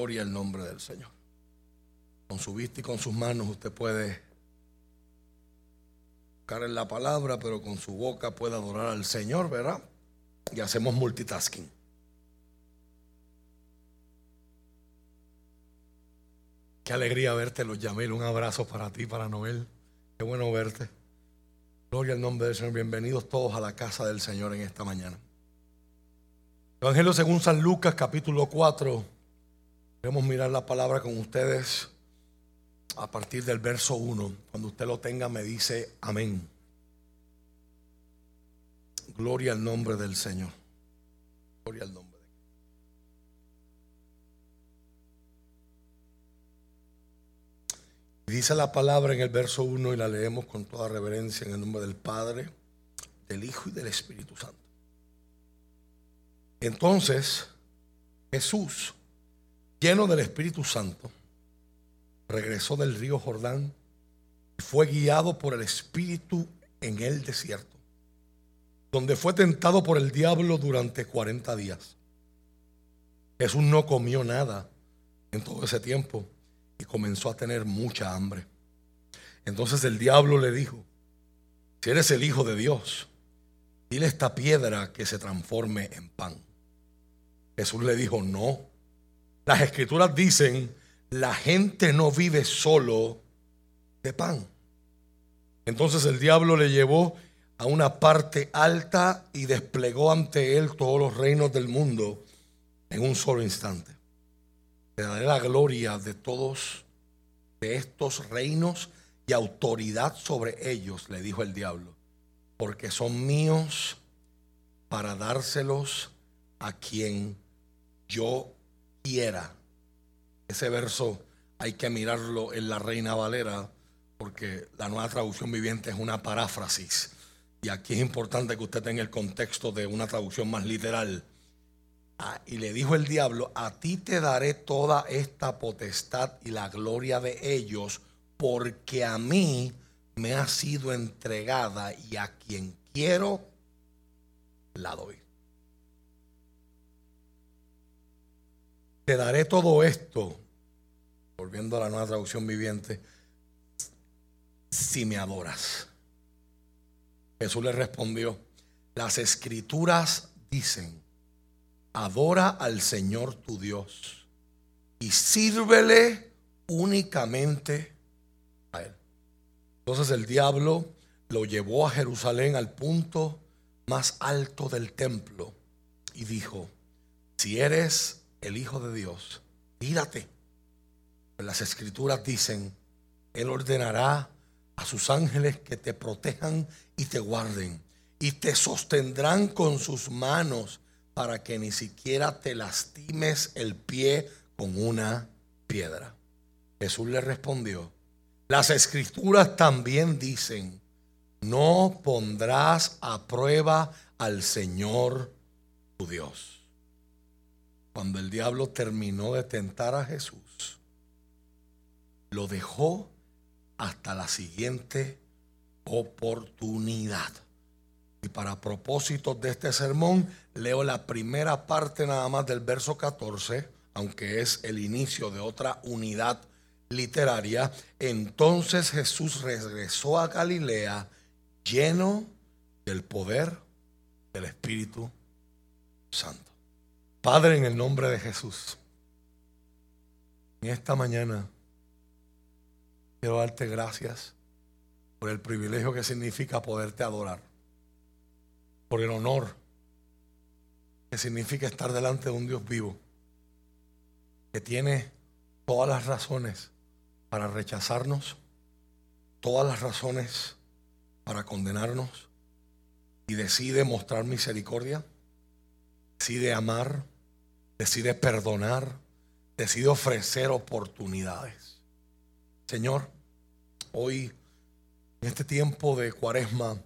Gloria al nombre del Señor. Con su vista y con sus manos usted puede buscar en la palabra, pero con su boca puede adorar al Señor, ¿verdad? Y hacemos multitasking. Qué alegría verte, los Yamel. Un abrazo para ti, para Noel. Qué bueno verte. Gloria al nombre del Señor. Bienvenidos todos a la casa del Señor en esta mañana. Evangelio según San Lucas, capítulo 4. Queremos mirar la palabra con ustedes a partir del verso 1. Cuando usted lo tenga, me dice amén. Gloria al nombre del Señor. Gloria al nombre. Dice la palabra en el verso 1 y la leemos con toda reverencia en el nombre del Padre, del Hijo y del Espíritu Santo. Entonces Jesús, lleno del Espíritu Santo, regresó del río Jordán y fue guiado por el Espíritu en el desierto, donde fue tentado por el diablo durante 40 días. Jesús no comió nada en todo ese tiempo y comenzó a tener mucha hambre. Entonces el diablo le dijo, si eres el Hijo de Dios, dile esta piedra que se transforme en pan. Jesús le dijo, no. Las escrituras dicen, la gente no vive solo de pan. Entonces el diablo le llevó a una parte alta y desplegó ante él todos los reinos del mundo en un solo instante. Le daré la gloria de todos de estos reinos y autoridad sobre ellos, le dijo el diablo, porque son míos para dárselos a quien yo quiera. Ese verso hay que mirarlo en la Reina Valera, porque la nueva traducción viviente es una paráfrasis. Y aquí es importante que usted tenga el contexto de una traducción más literal. Ah, y le dijo el diablo, a ti te daré toda esta potestad y la gloria de ellos, porque a mí me ha sido entregada y a quien quiero la doy. Te daré todo esto, volviendo a la nueva traducción viviente, si me adoras. Jesús le respondió, las escrituras dicen, adora al Señor tu Dios y sírvele únicamente a Él. Entonces el diablo lo llevó a Jerusalén al punto más alto del templo y dijo, si eres el Hijo de Dios, tírate. Pues las escrituras dicen, Él ordenará a sus ángeles que te protejan y te guarden y te sostendrán con sus manos para que ni siquiera te lastimes el pie con una piedra. Jesús le respondió, las escrituras también dicen, no pondrás a prueba al Señor tu Dios. Cuando el diablo terminó de tentar a Jesús, lo dejó hasta la siguiente oportunidad. Y para propósitos de este sermón, leo la primera parte nada más del verso 14, aunque es el inicio de otra unidad literaria. Entonces Jesús regresó a Galilea lleno del poder del Espíritu Santo. Padre, en el nombre de Jesús, en esta mañana quiero darte gracias por el privilegio que significa poderte adorar por el honor que significa estar delante de un Dios vivo, que tiene todas las razones para rechazarnos, todas las razones para condenarnos, y decide mostrar misericordia, decide amar, decide perdonar, decide ofrecer oportunidades. Señor, hoy, en este tiempo de cuaresma,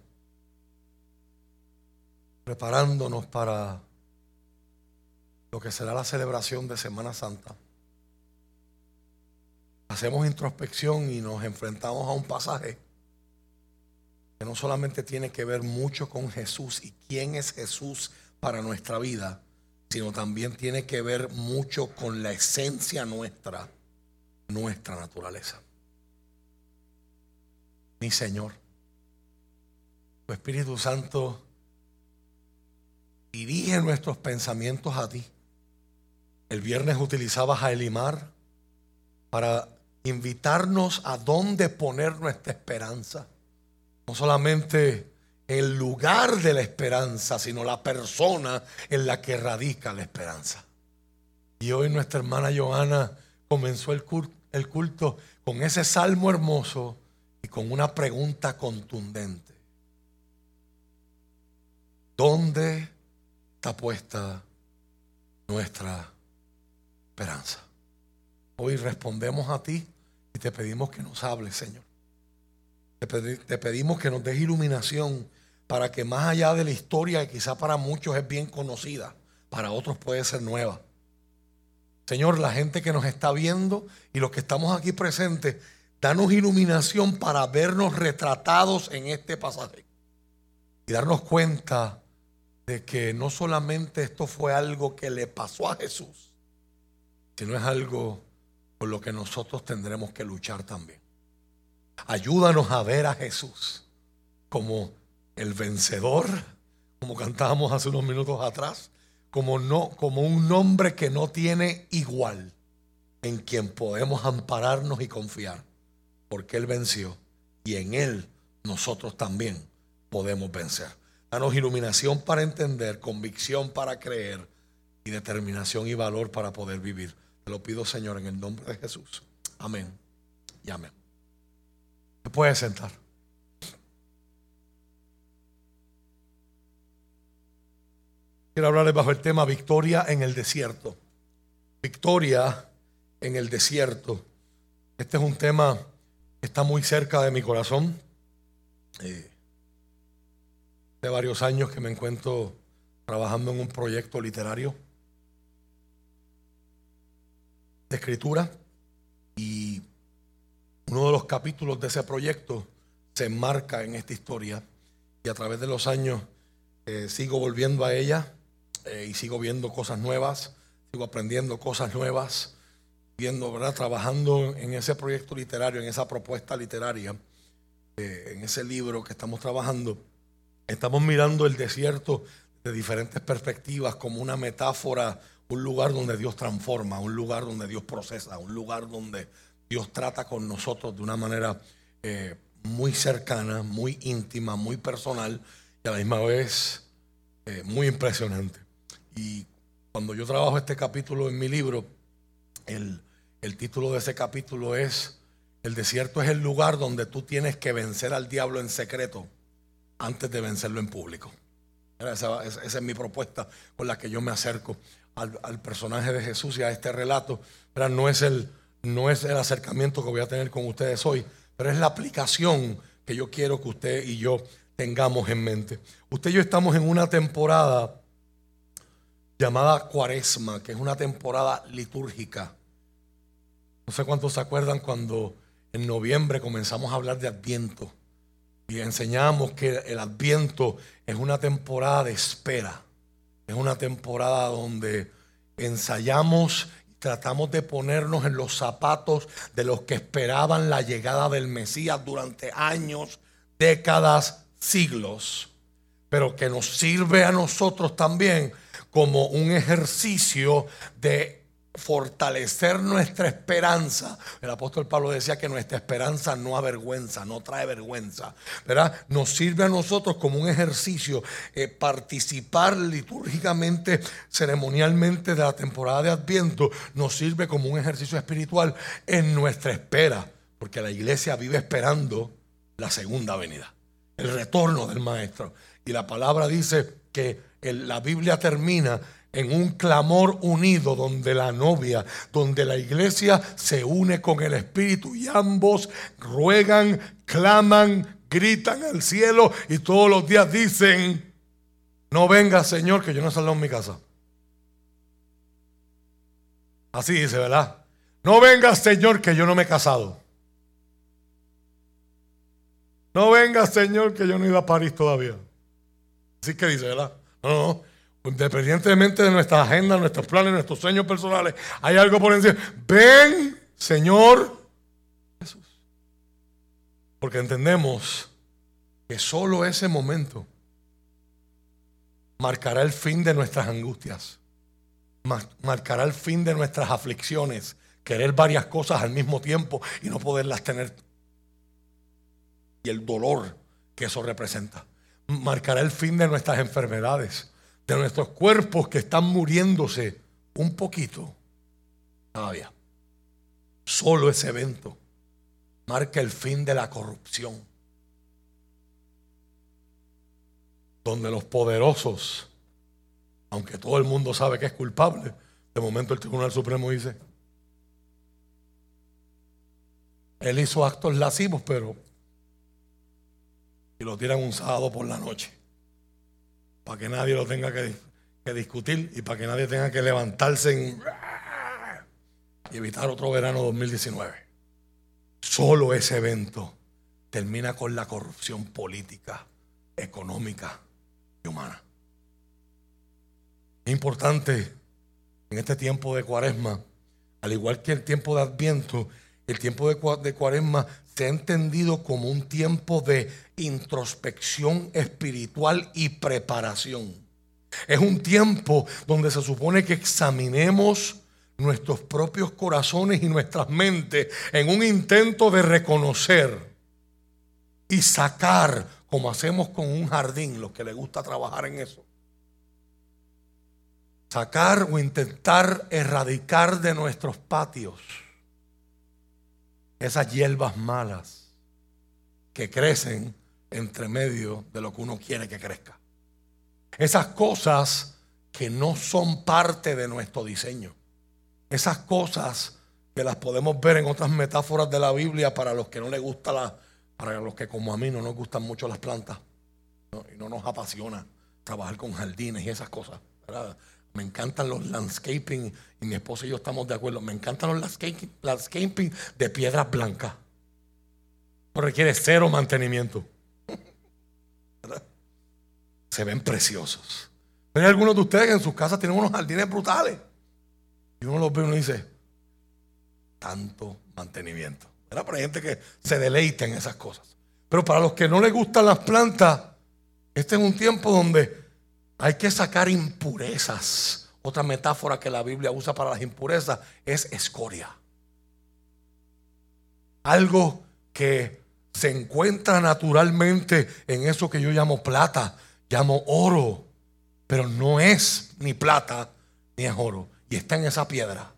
preparándonos para lo que será la celebración de Semana Santa. Hacemos introspección y nos enfrentamos a un pasaje que no solamente tiene que ver mucho con Jesús y quién es Jesús para nuestra vida, sino también tiene que ver mucho con la esencia nuestra, nuestra naturaleza. Mi Señor, tu Espíritu Santo dirige nuestros pensamientos a ti. El viernes utilizabas a Elimar para invitarnos a dónde poner nuestra esperanza. No solamente el lugar de la esperanza, sino la persona en la que radica la esperanza. Y hoy nuestra hermana Joana comenzó el culto, el culto con ese salmo hermoso y con una pregunta contundente. ¿Dónde está puesta nuestra esperanza? Hoy respondemos a ti y te pedimos que nos hables, Señor. Te, pedimos que nos des iluminación para que más allá de la historia que quizá para muchos es bien conocida, para otros puede ser nueva. Señor, la gente que nos está viendo y los que estamos aquí presentes, danos iluminación para vernos retratados en este pasaje y darnos cuenta de que no solamente esto fue algo que le pasó a Jesús, sino es algo por lo que nosotros tendremos que luchar también. Ayúdanos a ver a Jesús como el vencedor, como cantábamos hace unos minutos atrás, como, no, como un nombre que no tiene igual, en quien podemos ampararnos y confiar, porque Él venció y en Él nosotros también podemos vencer. Danos iluminación para entender, convicción para creer y determinación y valor para poder vivir. Te lo pido, Señor, en el nombre de Jesús. Amén y amén. Te puedes sentar. Quiero hablarles bajo el tema Victoria en el desierto. Victoria en el desierto. Este es un tema que está muy cerca de mi corazón. Eh, varios años que me encuentro trabajando en un proyecto literario de escritura y uno de los capítulos de ese proyecto se enmarca en esta historia y a través de los años eh, sigo volviendo a ella eh, y sigo viendo cosas nuevas, sigo aprendiendo cosas nuevas, viendo, ¿verdad? Trabajando en ese proyecto literario, en esa propuesta literaria, eh, en ese libro que estamos trabajando. Estamos mirando el desierto de diferentes perspectivas como una metáfora, un lugar donde Dios transforma, un lugar donde Dios procesa, un lugar donde Dios trata con nosotros de una manera eh, muy cercana, muy íntima, muy personal y a la misma vez muy impresionante. Y cuando yo trabajo este capítulo en mi libro, el, título de ese capítulo es, el desierto es el lugar donde tú tienes que vencer al diablo en secreto antes de vencerlo en público. Esa, es mi propuesta con la que yo me acerco al, personaje de Jesús y a este relato. Pero no es, el, no es el acercamiento que voy a tener con ustedes hoy, pero es la aplicación que yo quiero que usted y yo tengamos en mente. Usted y yo estamos en una temporada llamada Cuaresma, que es una temporada litúrgica. No sé cuántos se acuerdan cuando en noviembre comenzamos a hablar de Adviento y enseñamos que el Adviento es una temporada de espera, es una temporada donde ensayamos y tratamos de ponernos en los zapatos de los que esperaban la llegada del Mesías durante años, décadas, siglos, pero que nos sirve a nosotros también como un ejercicio de fortalecer nuestra esperanza. El apóstol Pablo decía que nuestra esperanza no avergüenza, no trae vergüenza. ¿verdad? Nos sirve a nosotros como un ejercicio eh, participar litúrgicamente, ceremonialmente de la temporada de Adviento, nos sirve como un ejercicio espiritual en nuestra espera, porque la iglesia vive esperando la segunda venida, el retorno del Maestro. Y la palabra dice que la Biblia termina en un clamor unido donde la novia, donde la iglesia se une con el Espíritu y ambos ruegan, claman, gritan al cielo y todos los días dicen, no venga Señor que yo no salga en mi casa. Así dice, ¿verdad? No venga Señor que yo no me he casado. No venga Señor que yo no he ido a París todavía. Así que dice, ¿verdad? No, independientemente de nuestra agenda, nuestros planes, nuestros sueños personales, hay algo por encima. Ven, Señor Jesús. Porque entendemos que solo ese momento marcará el fin de nuestras angustias, marcará el fin de nuestras aflicciones, querer varias cosas al mismo tiempo y no poderlas tener. Y el dolor que eso representa. Marcará el fin de nuestras enfermedades, de nuestros cuerpos que están muriéndose un poquito todavía. Solo ese evento marca el fin de la corrupción. Donde los poderosos, aunque todo el mundo sabe que es culpable, de momento el Tribunal Supremo dice, él hizo actos lascivos, pero y lo tiran un sábado por la noche. Para que nadie lo tenga que, discutir y para que nadie tenga que levantarse y evitar otro verano 2019. Solo ese evento termina con la corrupción política, económica y humana. Es importante en este tiempo de cuaresma, al igual que el tiempo de Adviento, el tiempo de cuaresma se ha entendido como un tiempo de introspección espiritual y preparación. Es un tiempo donde se supone que examinemos nuestros propios corazones y nuestras mentes en un intento de reconocer y sacar, como hacemos con un jardín, los que les gusta trabajar en eso, sacar o intentar erradicar de nuestros patios esas hierbas malas que crecen entre medio de lo que uno quiere que crezca. Esas cosas que no son parte de nuestro diseño. Esas cosas que las podemos ver en otras metáforas de la Biblia para los que no les gusta la, para los que como a mí no nos gustan mucho las plantas y no nos apasiona trabajar con jardines y esas cosas. Me encantan los landscaping y mi esposa y yo estamos de acuerdo. Me encantan los landscaping, landscaping de piedras blancas. No requiere cero mantenimiento. Se ven preciosos. Hay algunos de ustedes que en sus casas tienen unos jardines brutales. Y uno los ve y uno dice, tanto mantenimiento. ¿verdad? Pero hay gente que se deleita en esas cosas. Pero para los que no les gustan las plantas, este es un tiempo donde hay que sacar impurezas. Otra metáfora que la Biblia usa para las impurezas es escoria. Algo que se encuentra naturalmente en eso que yo llamo plata, llamo oro, pero no es ni plata ni es oro. Y está en esa piedra.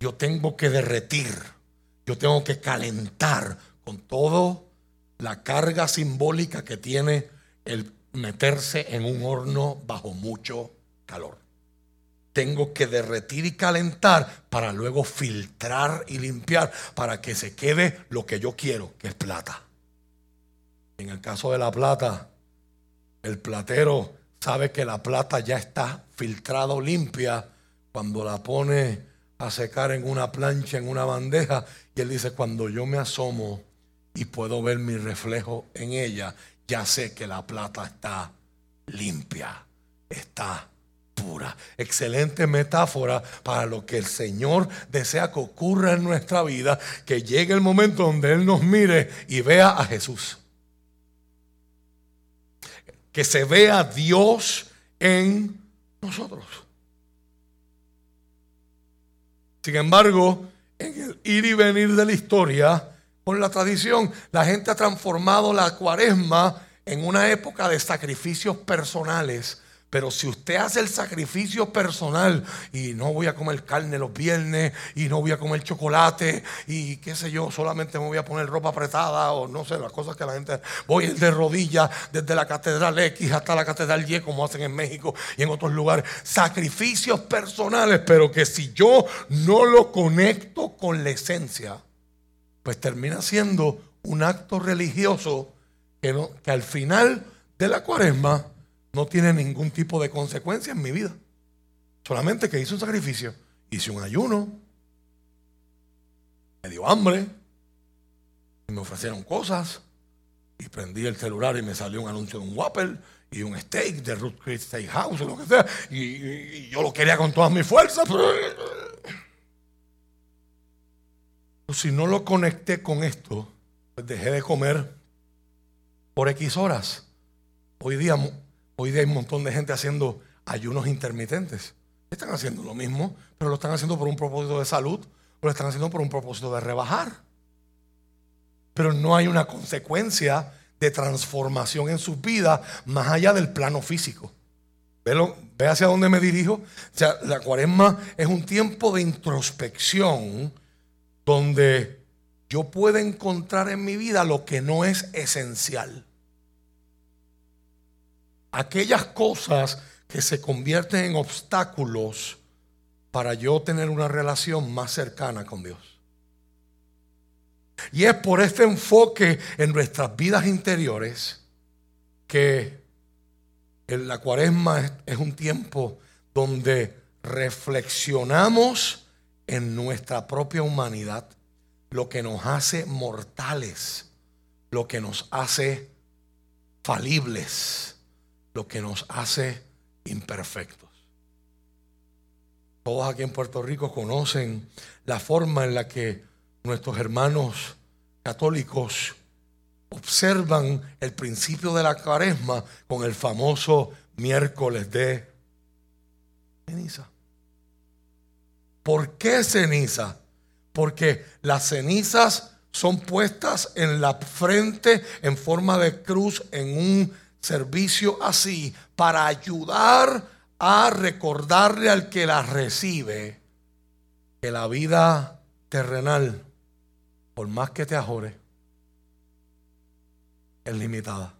Yo tengo que derretir, yo tengo que calentar con toda la carga simbólica que tiene el meterse en un horno bajo mucho calor. Tengo que derretir y calentar para luego filtrar y limpiar para que se quede lo que yo quiero, que es plata. En el caso de la plata, el platero sabe que la plata ya está filtrada o limpia cuando la pone a secar en una plancha, en una bandeja, y él dice, cuando yo me asomo y puedo ver mi reflejo en ella, ya sé que la plata está limpia, está pura. Excelente metáfora para lo que el Señor desea que ocurra en nuestra vida, que llegue el momento donde Él nos mire y vea a Jesús. Que se vea Dios en nosotros. Sin embargo, en el ir y venir de la historia, con la tradición. La gente ha transformado la cuaresma en una época de sacrificios personales. Pero si usted hace el sacrificio personal y no voy a comer carne los viernes y no voy a comer chocolate y qué sé yo, solamente me voy a poner ropa apretada o no sé, las cosas que la gente... Voy de rodillas desde la Catedral X hasta la Catedral Y como hacen en México y en otros lugares. Sacrificios personales, pero que si yo no lo conecto con la esencia, pues termina siendo un acto religioso que, al final de la cuaresma no tiene ningún tipo de consecuencia en mi vida. Solamente que hice un sacrificio, hice un ayuno, me dio hambre, me ofrecieron cosas, Y prendí el celular y me salió un anuncio de un Whopper y un steak de Ruth Chris Steakhouse o lo que sea. Y, y yo lo quería con todas mis fuerzas. Si no lo conecté con esto, pues dejé de comer por X horas. Hoy día, hoy día hay un montón de gente haciendo ayunos intermitentes. Están haciendo lo mismo, pero lo están haciendo por un propósito de salud o lo están haciendo por un propósito de rebajar. Pero no hay una consecuencia de transformación en su vida más allá del plano físico. Ve, hacia dónde me dirijo. La cuaresma es un tiempo de introspección donde yo puedo encontrar en mi vida lo que no es esencial. Aquellas cosas que se convierten en obstáculos para yo tener una relación más cercana con Dios. Y es por este enfoque en nuestras vidas interiores que la cuaresma es, un tiempo donde reflexionamos en nuestra propia humanidad lo que nos hace mortales, lo que nos hace falibles, lo que nos hace imperfectos. Todos aquí en Puerto Rico conocen la forma en la que nuestros hermanos católicos observan el principio de la cuaresma con el famoso miércoles de ceniza. ¿Por qué ceniza? Porque las cenizas son puestas en la frente en forma de cruz en un servicio así para ayudar a recordarle al que las recibe que la vida terrenal, por más que te ajore, es limitada.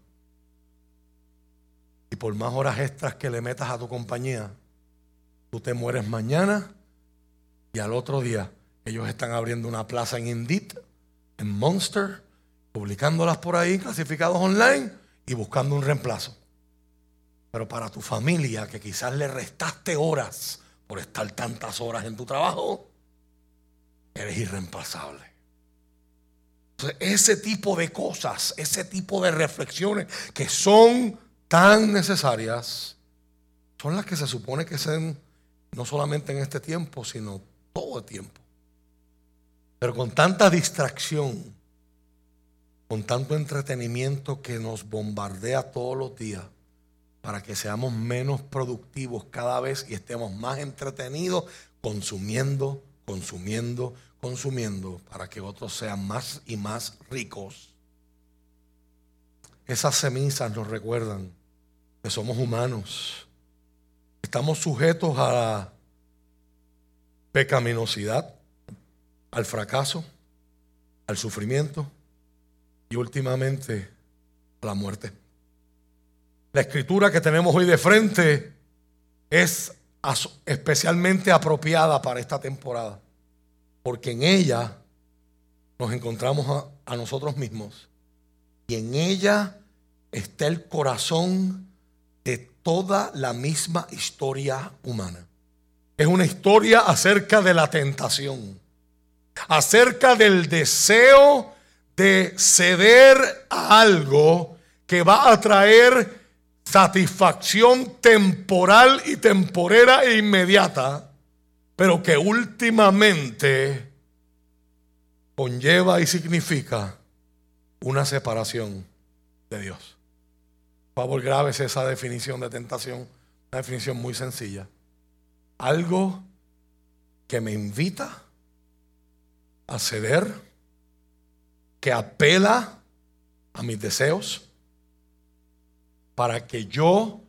Y por más horas extras que le metas a tu compañía, tú te mueres mañana y al otro día ellos están abriendo una plaza en Indeed, en Monster, publicándolas por ahí, clasificados online y buscando un reemplazo. Pero para tu familia, que quizás le restaste horas por estar tantas horas en tu trabajo, eres irreemplazable. Entonces, ese tipo de cosas, ese tipo de reflexiones que son tan necesarias, son las que se supone que sean no solamente en este tiempo, sino todo el tiempo. Pero con tanta distracción, con tanto entretenimiento que nos bombardea todos los días, para que seamos menos productivos cada vez y estemos más entretenidos consumiendo, consumiendo, consumiendo, para que otros sean más y más ricos. Esas semillas nos recuerdan que somos humanos. Estamos sujetos a pecaminosidad, al fracaso, al sufrimiento y últimamente a la muerte. La escritura que tenemos hoy de frente es especialmente apropiada para esta temporada, porque en ella nos encontramos a, nosotros mismos y en ella está el corazón de toda la misma historia humana. Es una historia acerca de la tentación, acerca del deseo de ceder a algo que va a traer satisfacción temporal y temporera e inmediata, pero que últimamente conlleva y significa una separación de Dios. Por favor, grabes esa definición de tentación, una definición muy sencilla. Algo que me invita a ceder, que apela a mis deseos, para que yo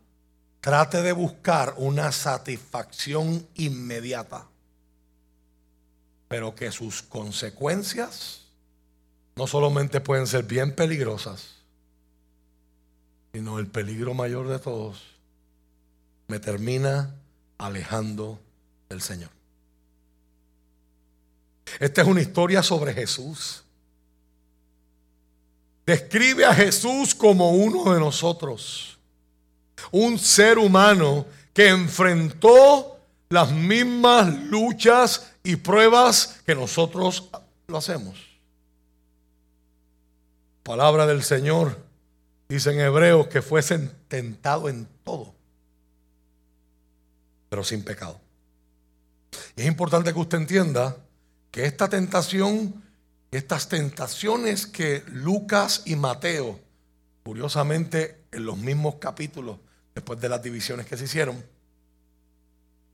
trate de buscar una satisfacción inmediata, pero que sus consecuencias no solamente pueden ser bien peligrosas, sino el peligro mayor de todos me termina alejando del Señor. Esta es una historia sobre Jesús. Describe a Jesús como uno de nosotros. Un ser humano que enfrentó las mismas luchas y pruebas que nosotros lo hacemos. Palabra del Señor Dicen hebreos que fuesen tentado en todo, pero sin pecado. Y es importante que usted entienda que esta tentación, estas tentaciones que Lucas y Mateo, curiosamente en los mismos capítulos, después de las divisiones que se hicieron,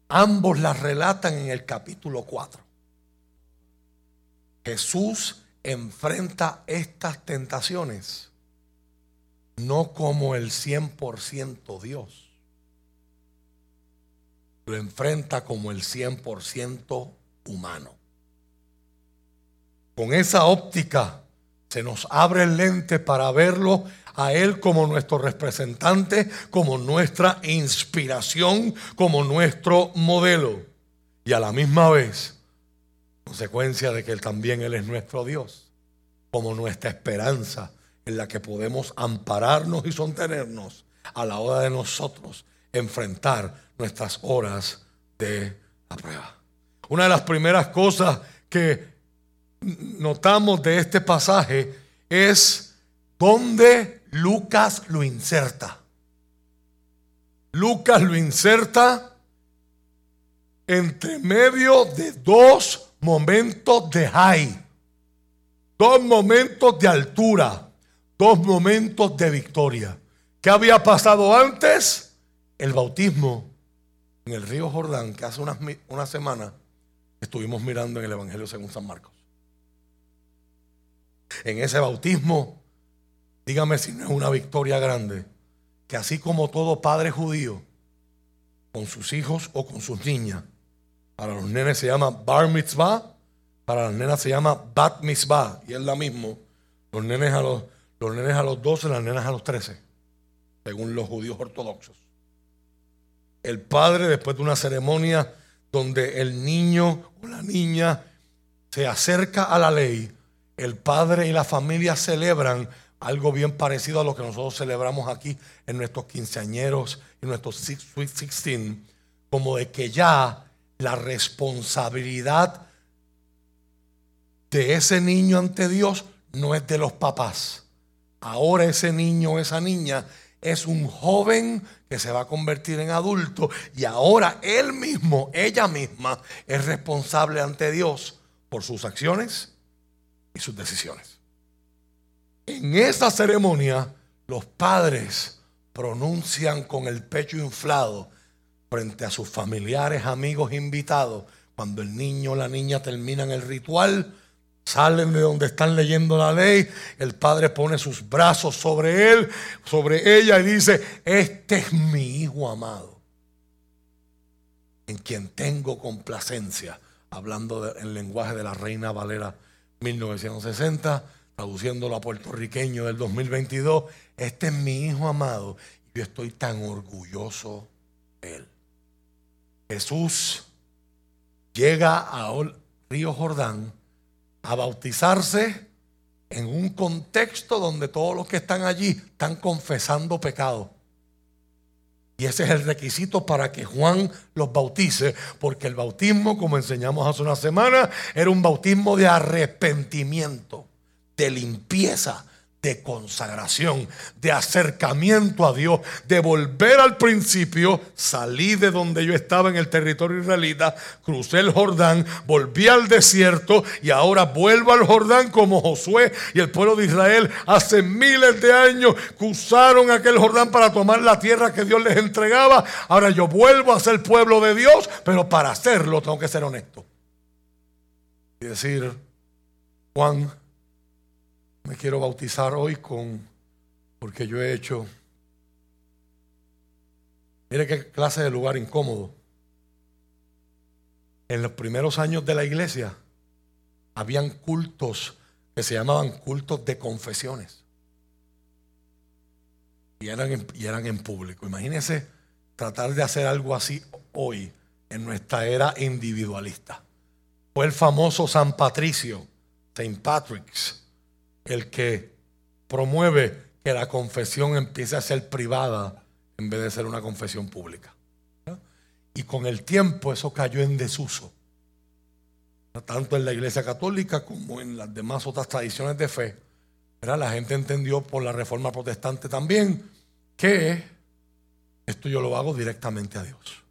ambos las relatan en el capítulo 4. Jesús enfrenta estas tentaciones no como el 100% Dios, lo enfrenta como el 100% humano. Con esa óptica se nos abre el lente para verlo a Él como nuestro representante, como nuestra inspiración, como nuestro modelo. Y a la misma vez, consecuencia de que también Él es nuestro Dios, como nuestra esperanza en la que podemos ampararnos y sostenernos a la hora de nosotros enfrentar nuestras horas de la prueba. Una de las primeras cosas que notamos de este pasaje es donde Lucas lo inserta. Lucas lo inserta entre medio de dos momentos de high, dos momentos de altura, dos momentos de victoria. ¿Qué había pasado antes? El bautismo en el río Jordán, que hace unas, una semana estuvimos mirando en el Evangelio según San Marcos en ese bautismo, dígame si no es una victoria grande, que así como todo padre judío, con sus hijos o con sus niñas, para los nenes se llama bar mitzvah, para las nenas se llama bat mitzvah, y es la mismo, los nenes a los, los nenes a los 12, las nenas a los 13, según los judíos ortodoxos. El padre, después de una ceremonia donde el niño o la niña se acerca a la ley, el padre y la familia celebran algo bien parecido a lo que nosotros celebramos aquí en nuestros quinceañeros y nuestros Sweet Sixteen, como de que ya la responsabilidad de ese niño ante Dios no es de los papás. Ahora ese niño o esa niña es un joven que se va a convertir en adulto y ahora él mismo, ella misma, es responsable ante Dios por sus acciones y sus decisiones. En esa ceremonia, los padres pronuncian con el pecho inflado frente a sus familiares, amigos, invitados. Cuando el niño o la niña terminan el ritual, salen de donde están leyendo la ley, el padre pone sus brazos sobre él, sobre ella y dice, este es mi hijo amado, en quien tengo complacencia, hablando en lenguaje de la reina Valera 1960, traduciéndolo a puertorriqueño del 2022, este es mi hijo amado yo estoy tan orgulloso de él. Jesús llega al río Jordán a bautizarse en un contexto donde todos los que están allí están confesando pecado. Y ese es el requisito para que Juan los bautice, porque el bautismo, como enseñamos hace una semana, era un bautismo de arrepentimiento, de limpieza, de consagración, de acercamiento a Dios, de volver al principio, salí de donde yo estaba en el territorio israelita, crucé el Jordán, volví al desierto y ahora vuelvo al Jordán como Josué y el pueblo de Israel hace miles de años cruzaron aquel Jordán para tomar la tierra que Dios les entregaba. Ahora yo vuelvo a ser pueblo de Dios, pero para hacerlo tengo que ser honesto. Y decir, Juan, me quiero bautizar hoy con, porque yo he hecho, mire qué clase de lugar incómodo. En los primeros años de la iglesia habían cultos que se llamaban cultos de confesiones. Y eran, en, y eran en público. Imagínense tratar de hacer algo así hoy en nuestra era individualista. Fue el famoso San Patricio, Saint Patrick's, el que promueve que la confesión empiece a ser privada en vez de ser una confesión pública. Y con el tiempo eso cayó en desuso, tanto en la Iglesia Católica como en las demás otras tradiciones de fe. La gente entendió por la reforma protestante también que esto yo lo hago directamente a Dios.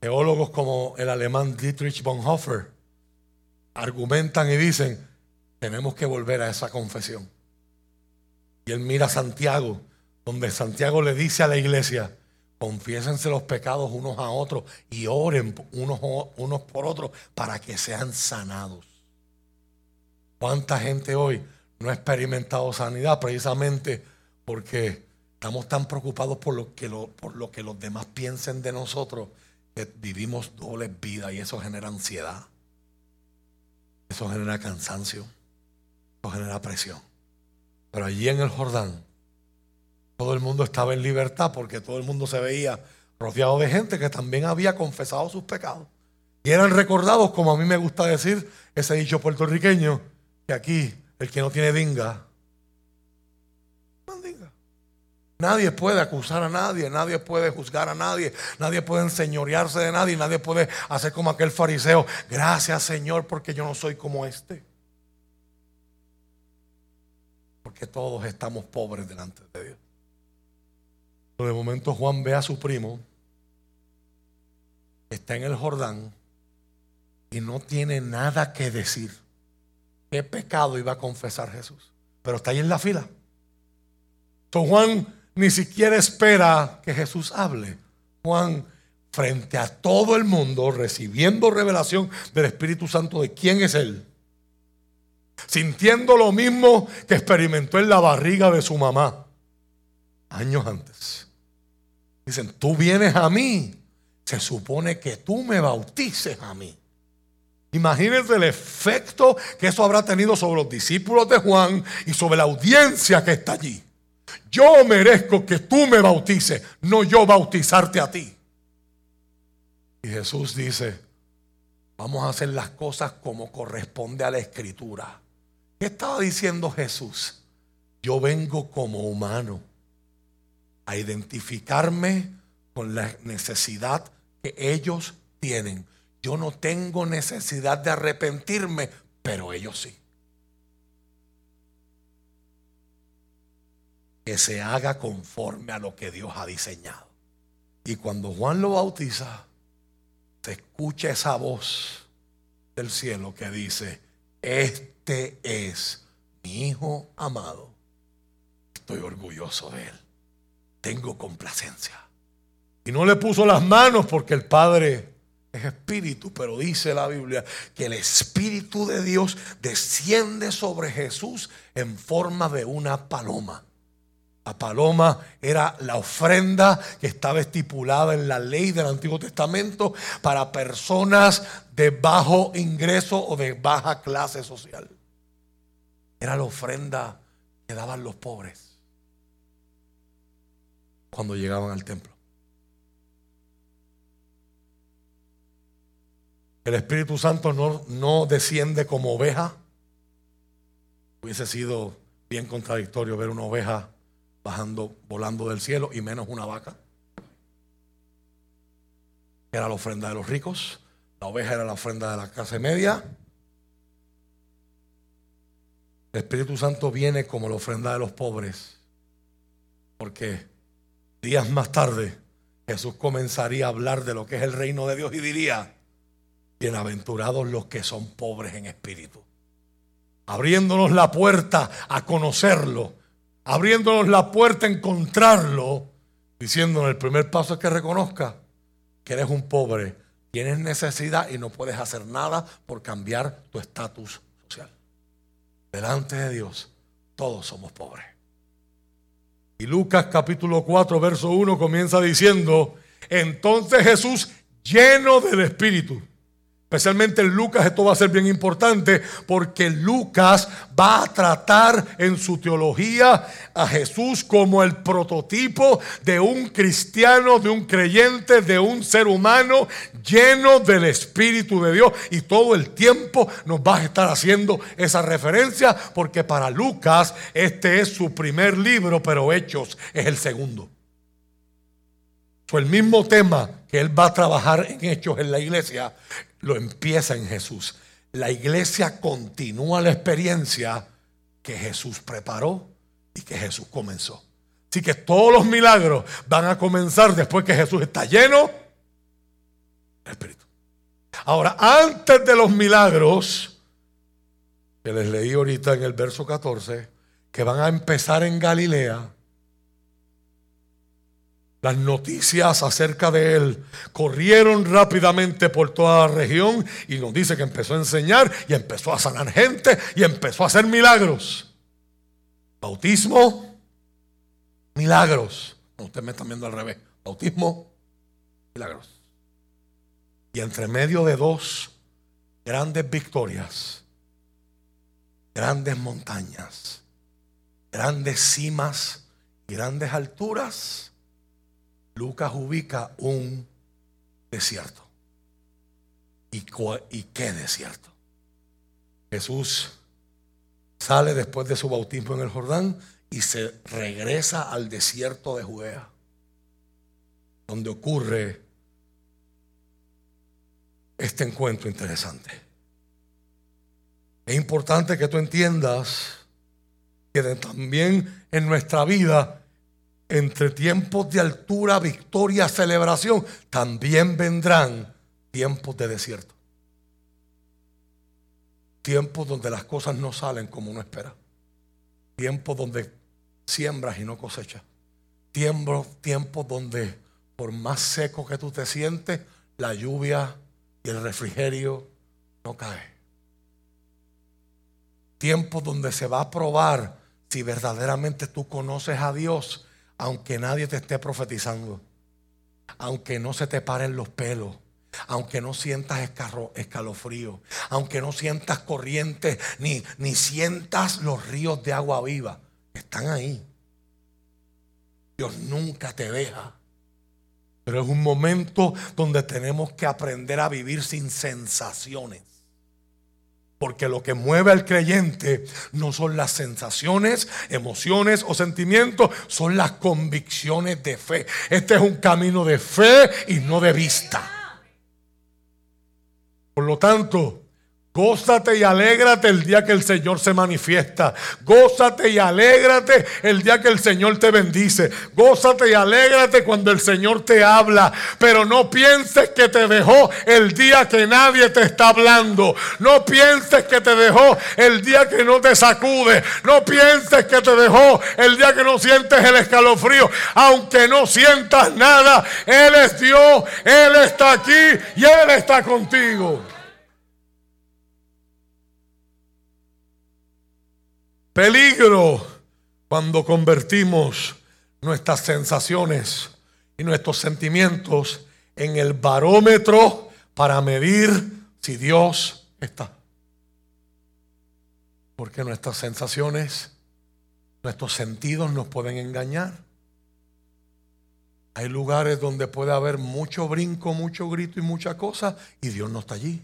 Teólogos como el alemán Dietrich Bonhoeffer argumentan y dicen, tenemos que volver a esa confesión. Y él mira a Santiago, donde Santiago le dice a la iglesia, confiésense los pecados unos a otros y oren unos, unos por otros para que sean sanados. ¿Cuánta gente hoy no ha experimentado sanidad precisamente porque estamos tan preocupados por lo que, por lo que los demás piensen de nosotros que vivimos doble vida y eso genera ansiedad, eso genera cansancio, genera presión. Pero allí en el Jordán, todo el mundo estaba en libertad porque todo el mundo se veía rodeado de gente que también había confesado sus pecados. Y eran recordados, como a mí me gusta decir, ese dicho puertorriqueño, que aquí el que no tiene dinga, Nadie puede acusar a nadie, nadie puede juzgar a nadie, nadie puede enseñorearse de nadie, nadie puede hacer como aquel fariseo. Gracias Señor porque yo no soy como este. Porque todos estamos pobres delante de Dios. De momento Juan ve a su primo, está en el Jordán y no tiene nada que decir. ¿Qué pecado iba a confesar Jesús? Pero está ahí en la fila. Entonces Juan ni siquiera espera que Jesús hable. Juan, frente a todo el mundo, recibiendo revelación del Espíritu Santo de quién es Él, sintiendo lo mismo que experimentó en la barriga de su mamá años antes. Dicen, tú vienes a mí, se supone que tú me bautices a mí. Imagínense el efecto que eso habrá tenido sobre los discípulos de Juan y sobre la audiencia que está allí. Yo merezco que tú me bautices, no yo bautizarte a ti. Y Jesús dice, vamos a hacer las cosas como corresponde a la escritura. ¿Qué estaba diciendo Jesús? Yo vengo como humano a identificarme con la necesidad que ellos tienen. Yo no tengo necesidad de arrepentirme, pero ellos sí. Que se haga conforme a lo que Dios ha diseñado. Y cuando Juan lo bautiza, se escucha esa voz del cielo que dice, este es mi hijo amado. Estoy orgulloso de él. Tengo complacencia. Y no le puso las manos porque el Padre es espíritu, pero dice la Biblia que el Espíritu de Dios desciende sobre Jesús en forma de una paloma. La paloma era la ofrenda que estaba estipulada en la ley del Antiguo Testamento para personas de bajo ingreso o de baja clase social. Era la ofrenda que daban los pobres cuando llegaban al templo. El Espíritu Santo no, no desciende como oveja. Hubiese sido bien contradictorio ver una oveja bajando, volando del cielo y menos una vaca. Era la ofrenda de los ricos. La oveja era la ofrenda de la clase media. El Espíritu Santo viene como la ofrenda de los pobres. Porque días más tarde Jesús comenzaría a hablar de lo que es el reino de Dios y diría, Bienaventurados los que son pobres en espíritu. Abriéndonos la puerta a conocerlo, abriéndonos la puerta encontrarlo, diciéndonos el primer paso es que reconozca que eres un pobre, tienes necesidad y no puedes hacer nada por cambiar tu estatus social. Delante de Dios, todos somos pobres. Y Lucas capítulo 4, verso 1 comienza diciendo, entonces Jesús, lleno del Espíritu, Especialmente en Lucas esto va a ser bien importante porque Lucas va a tratar en su teología a Jesús como el prototipo de un cristiano, de un creyente, de un ser humano lleno del Espíritu de Dios. Y todo el tiempo nos va a estar haciendo esa referencia porque para Lucas este es su primer libro, pero Hechos es el segundo. El mismo tema que él va a trabajar en Hechos en la iglesia lo empieza en Jesús. La iglesia continúa la experiencia que Jesús preparó y que Jesús comenzó. Así que todos los milagros van a comenzar después que Jesús está lleno Espíritu. Ahora, antes de los milagros, que les leí ahorita en el verso 14, que van a empezar en Galilea, las noticias acerca de él corrieron rápidamente por toda la región y nos dice que empezó a enseñar y empezó a sanar gente y empezó a hacer milagros. Bautismo, milagros. usted me está viendo al revés. Bautismo, milagros. Y entre medio de dos grandes victorias, grandes montañas, grandes cimas y grandes alturas, Lucas ubica un desierto. ¿Y, ¿Y qué desierto? Jesús sale después de su bautismo en el Jordán y se regresa al desierto de Judea, donde ocurre este encuentro interesante. Es importante que tú entiendas que también en nuestra vida entre tiempos de altura, victoria, celebración, también vendrán tiempos de desierto. Tiempos donde las cosas no salen como uno espera. Tiempos donde siembras y no cosechas. Tiempos, tiempos donde por más seco que tú te sientes, la lluvia y el refrigerio no cae. Tiempos donde se va a probar si verdaderamente tú conoces a Dios aunque nadie te esté profetizando, aunque no se te paren los pelos, aunque no sientas escalofrío, aunque no sientas corrientes, ni, ni sientas los ríos de agua viva, están ahí. Dios nunca te deja. Pero es un momento donde tenemos que aprender a vivir sin sensaciones. Porque lo que mueve al creyente no son las sensaciones, emociones o sentimientos, son las convicciones de fe. Este es un camino de fe y no de vista. Por lo tanto, Gózate y alégrate el día que el Señor se manifiesta. Gózate y alégrate el día que el Señor te bendice. Gózate y alégrate cuando el Señor te habla. Pero no pienses que te dejó el día que nadie te está hablando. No pienses que te dejó el día que no te sacude. No pienses que te dejó el día que no sientes el escalofrío. Aunque no sientas nada, Él es Dios. Él está aquí y Él está contigo. Peligro cuando convertimos nuestras sensaciones y nuestros sentimientos en el barómetro para medir si Dios está. Porque nuestras sensaciones, nuestros sentidos nos pueden engañar. Hay lugares donde puede haber mucho brinco, mucho grito y mucha cosa y Dios no está allí.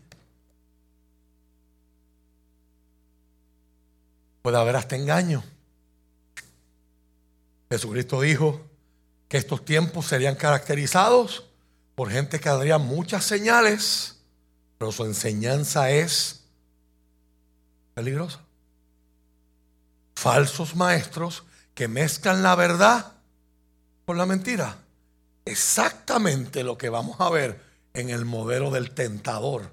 Puede haber hasta engaño. Jesucristo dijo que estos tiempos serían caracterizados por gente que daría muchas señales, pero su enseñanza es peligrosa. Falsos maestros que mezclan la verdad con la mentira. Exactamente lo que vamos a ver en el modelo del tentador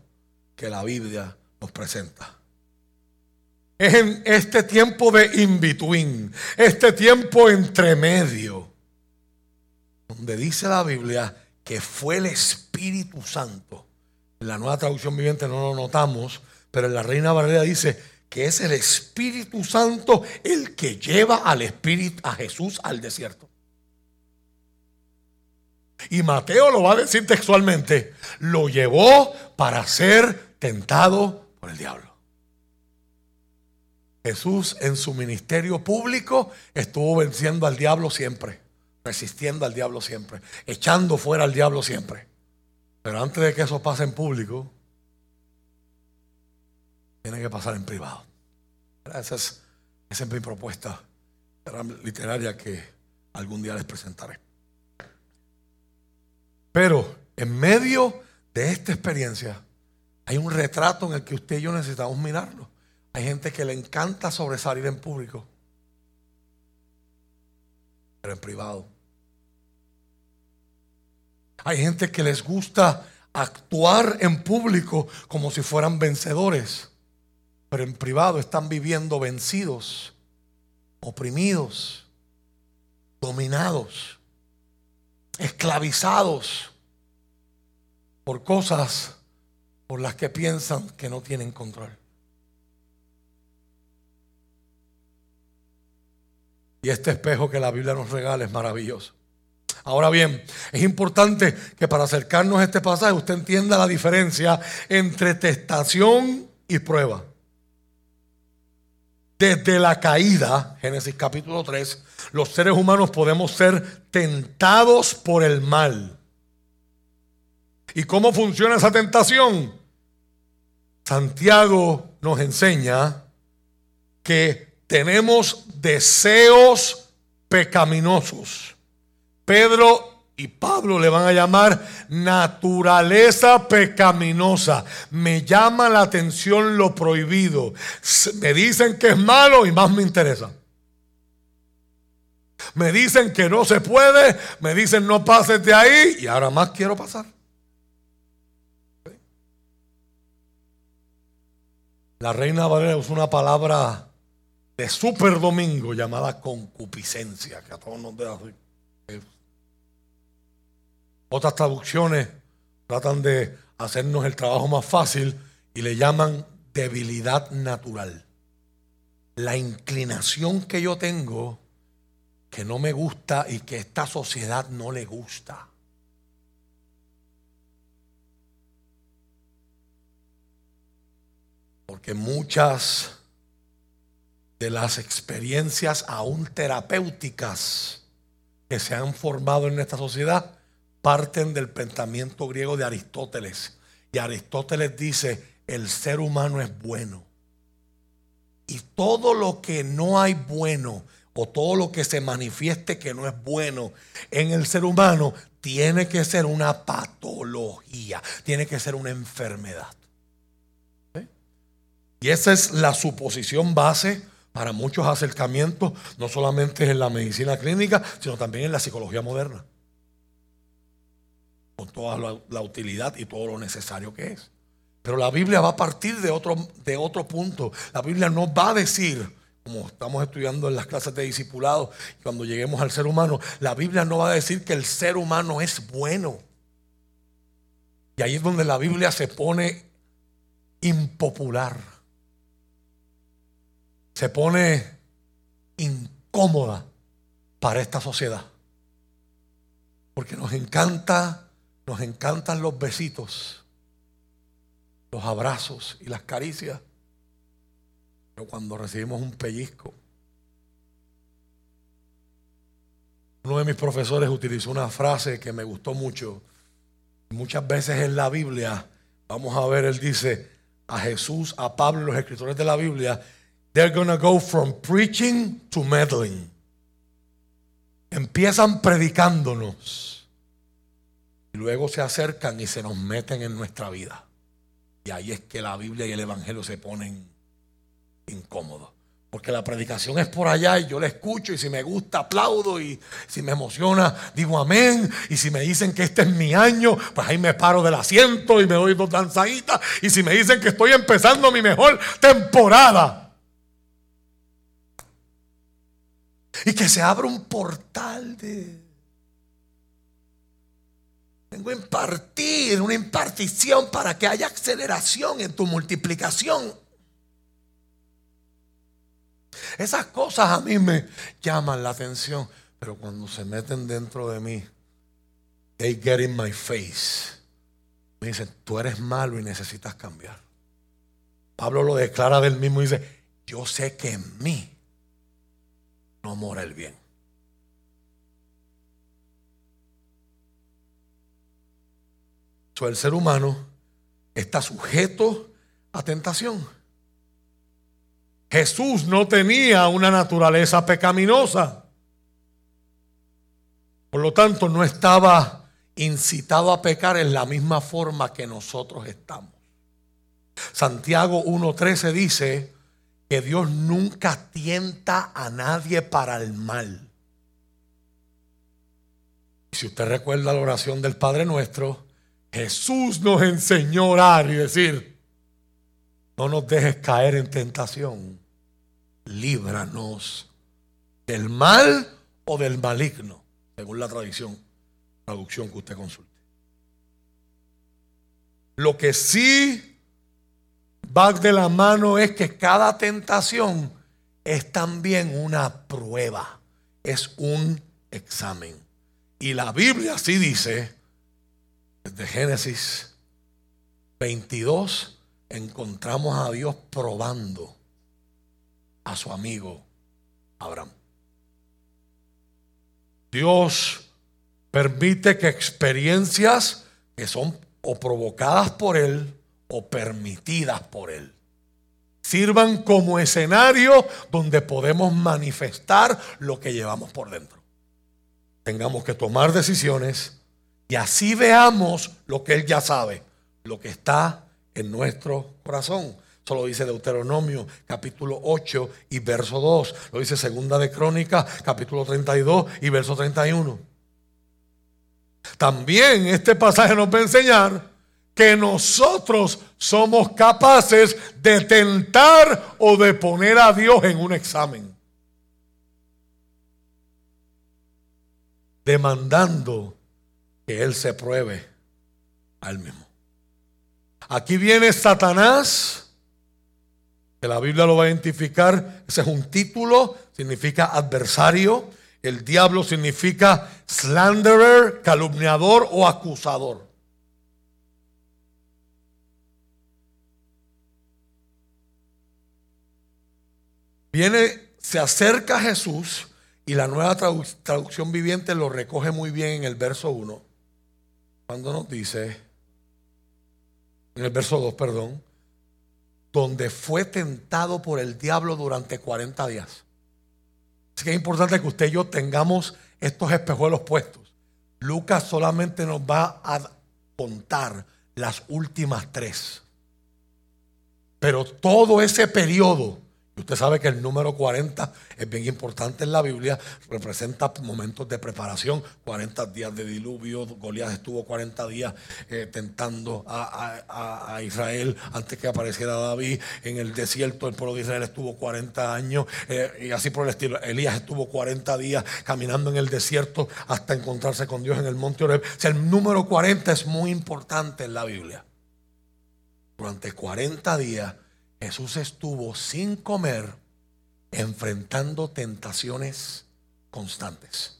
que la Biblia nos presenta es en este tiempo de in-between, este tiempo entre medio, donde dice la Biblia que fue el Espíritu Santo. En la nueva traducción viviente no lo notamos, pero en la Reina Valera dice que es el Espíritu Santo el que lleva al Espíritu, a Jesús al desierto. Y Mateo lo va a decir textualmente, lo llevó para ser tentado por el diablo. Jesús en su ministerio público estuvo venciendo al diablo siempre, resistiendo al diablo siempre, echando fuera al diablo siempre. Pero antes de que eso pase en público, tiene que pasar en privado. Esa es, mi propuesta literaria que algún día les presentaré. Pero en medio de esta experiencia hay un retrato en el que usted y yo necesitamos mirarlo. Hay gente que le encanta sobresalir en público, pero en privado. Hay gente que les gusta actuar en público como si fueran vencedores, pero en privado están viviendo vencidos, oprimidos, dominados, esclavizados por cosas por las que piensan que no tienen control. Y este espejo que la Biblia nos regala es maravilloso. Ahora bien, es importante que para acercarnos a este pasaje usted entienda la diferencia entre testación y prueba. Desde la caída, Génesis capítulo 3, los seres humanos podemos ser tentados por el mal. ¿Y cómo funciona esa tentación? Santiago nos enseña que tenemos deseos pecaminosos. Pedro y Pablo le van a llamar naturaleza pecaminosa. Me llama la atención lo prohibido. Me dicen que es malo y más me interesa. Me dicen que no se puede, me dicen no pases de ahí y ahora más quiero pasar. La reina Valeria usa una palabra de super domingo llamada concupiscencia, que a todos nos deja. Otras traducciones tratan de hacernos el trabajo más fácil y le llaman debilidad natural. La inclinación que yo tengo que no me gusta y que esta sociedad no le gusta. Porque muchas de las experiencias aún terapéuticas que se han formado en esta sociedad parten del pensamiento griego de Aristóteles. Y Aristóteles dice, el ser humano es bueno. Y todo lo que no hay bueno o todo lo que se manifieste que no es bueno en el ser humano tiene que ser una patología, tiene que ser una enfermedad. Y esa es la suposición base para muchos acercamientos, no solamente en la medicina clínica, sino también en la psicología moderna con toda la, utilidad y todo lo necesario que es. Pero la Biblia va a partir de otro, de otro punto. La Biblia no va a decir, como estamos estudiando en las clases de discipulado, cuando lleguemos al ser humano, la Biblia no va a decir que el ser humano es bueno. Y ahí es donde la Biblia se pone impopular. Se pone incómoda para esta sociedad. Porque nos encanta nos encantan los besitos, los abrazos y las caricias. Pero cuando recibimos un pellizco, uno de mis profesores utilizó una frase que me gustó mucho. Muchas veces en la Biblia, vamos a ver, él dice a Jesús, a Pablo, los escritores de la Biblia, they're gonna go from preaching to meddling. Empiezan predicándonos luego se acercan y se nos meten en nuestra vida. Y ahí es que la Biblia y el Evangelio se ponen incómodos. Porque la predicación es por allá y yo la escucho y si me gusta aplaudo y si me emociona digo amén. Y si me dicen que este es mi año, pues ahí me paro del asiento y me doy dos danzaditas. Y si me dicen que estoy empezando mi mejor temporada. Y que se abra un portal de Vengo a impartir una impartición para que haya aceleración en tu multiplicación. Esas cosas a mí me llaman la atención, pero cuando se meten dentro de mí, they get in my face. Me dicen, tú eres malo y necesitas cambiar. Pablo lo declara del mismo y dice, yo sé que en mí no mora el bien. el ser humano está sujeto a tentación. Jesús no tenía una naturaleza pecaminosa. Por lo tanto, no estaba incitado a pecar en la misma forma que nosotros estamos. Santiago 1.13 dice que Dios nunca tienta a nadie para el mal. Si usted recuerda la oración del Padre Nuestro, Jesús nos enseñó a orar y decir, no nos dejes caer en tentación, líbranos del mal o del maligno, según la tradición, traducción que usted consulte. Lo que sí va de la mano es que cada tentación es también una prueba, es un examen. Y la Biblia sí dice, desde Génesis 22, encontramos a Dios probando a su amigo Abraham. Dios permite que experiencias que son o provocadas por Él o permitidas por Él sirvan como escenario donde podemos manifestar lo que llevamos por dentro. Tengamos que tomar decisiones y así veamos lo que Él ya sabe, lo que está en nuestro corazón. Eso lo dice Deuteronomio capítulo 8 y verso 2. Lo dice Segunda de Crónica capítulo 32 y verso 31. También este pasaje nos va a enseñar que nosotros somos capaces de tentar o de poner a Dios en un examen. Demandando que Él se pruebe al mismo. Aquí viene Satanás, que la Biblia lo va a identificar, ese es un título, significa adversario. El diablo significa slanderer, calumniador o acusador. Viene, se acerca a Jesús y la nueva traducción viviente lo recoge muy bien en el verso 1, cuando nos dice, en el verso 2, perdón, donde fue tentado por el diablo durante 40 días. Así que es importante que usted y yo tengamos estos espejuelos puestos. Lucas solamente nos va a contar las últimas tres. Pero todo ese periodo Usted sabe que el número 40 es bien importante en la Biblia, representa momentos de preparación, 40 días de diluvio, Goliat estuvo 40 días eh, tentando a, Israel antes que apareciera David, en el desierto el pueblo de Israel estuvo 40 años eh, y así por el estilo, Elías estuvo 40 días caminando en el desierto hasta encontrarse con Dios en el monte Oreb. O sea, el número 40 es muy importante en la Biblia. Durante 40 días Jesús estuvo sin comer enfrentando tentaciones constantes.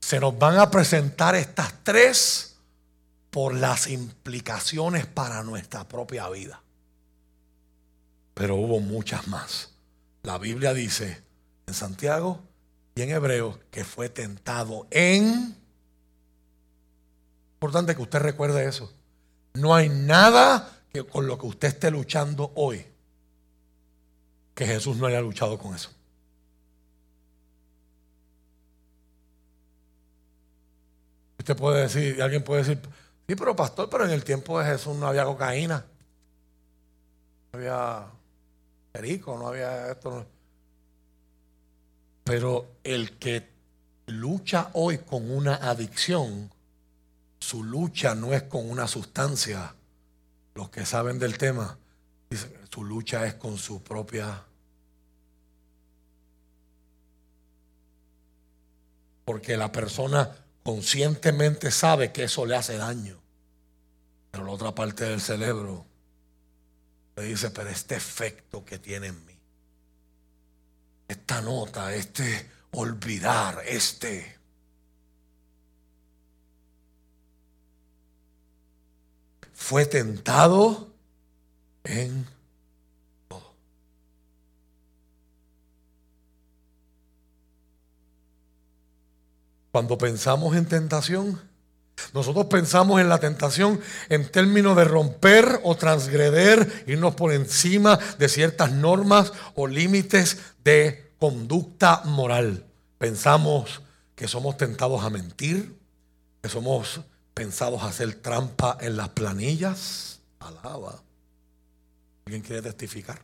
Se nos van a presentar estas tres por las implicaciones para nuestra propia vida. Pero hubo muchas más. La Biblia dice en Santiago y en Hebreo que fue tentado en... Importante que usted recuerde eso. No hay nada con lo que usted esté luchando hoy, que Jesús no haya luchado con eso. Usted puede decir, alguien puede decir, sí, pero pastor, pero en el tiempo de Jesús no había cocaína, no había perico, no había esto. Pero el que lucha hoy con una adicción, su lucha no es con una sustancia, los que saben del tema, dicen su lucha es con su propia... Porque la persona conscientemente sabe que eso le hace daño. Pero la otra parte del cerebro le dice, pero este efecto que tiene en mí, esta nota, este olvidar, este fue tentado en todo. Cuando pensamos en tentación, nosotros pensamos en la tentación en términos de romper o transgreder, irnos por encima de ciertas normas o límites de conducta moral. Pensamos que somos tentados a mentir, que somos pensados hacer trampa en las planillas. Alaba. ¿Alguien quiere testificar?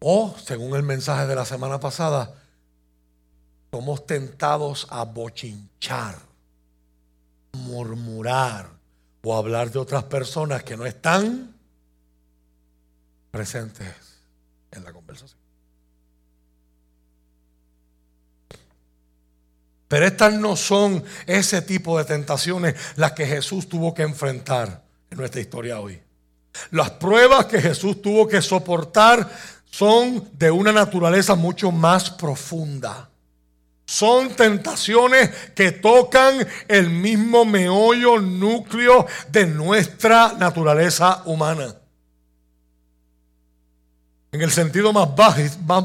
O, según el mensaje de la semana pasada, somos tentados a bochinchar, murmurar o hablar de otras personas que no están presentes en la conversación. Pero estas no son ese tipo de tentaciones las que Jesús tuvo que enfrentar en nuestra historia hoy. Las pruebas que Jesús tuvo que soportar son de una naturaleza mucho más profunda. Son tentaciones que tocan el mismo meollo núcleo de nuestra naturaleza humana. En el sentido más,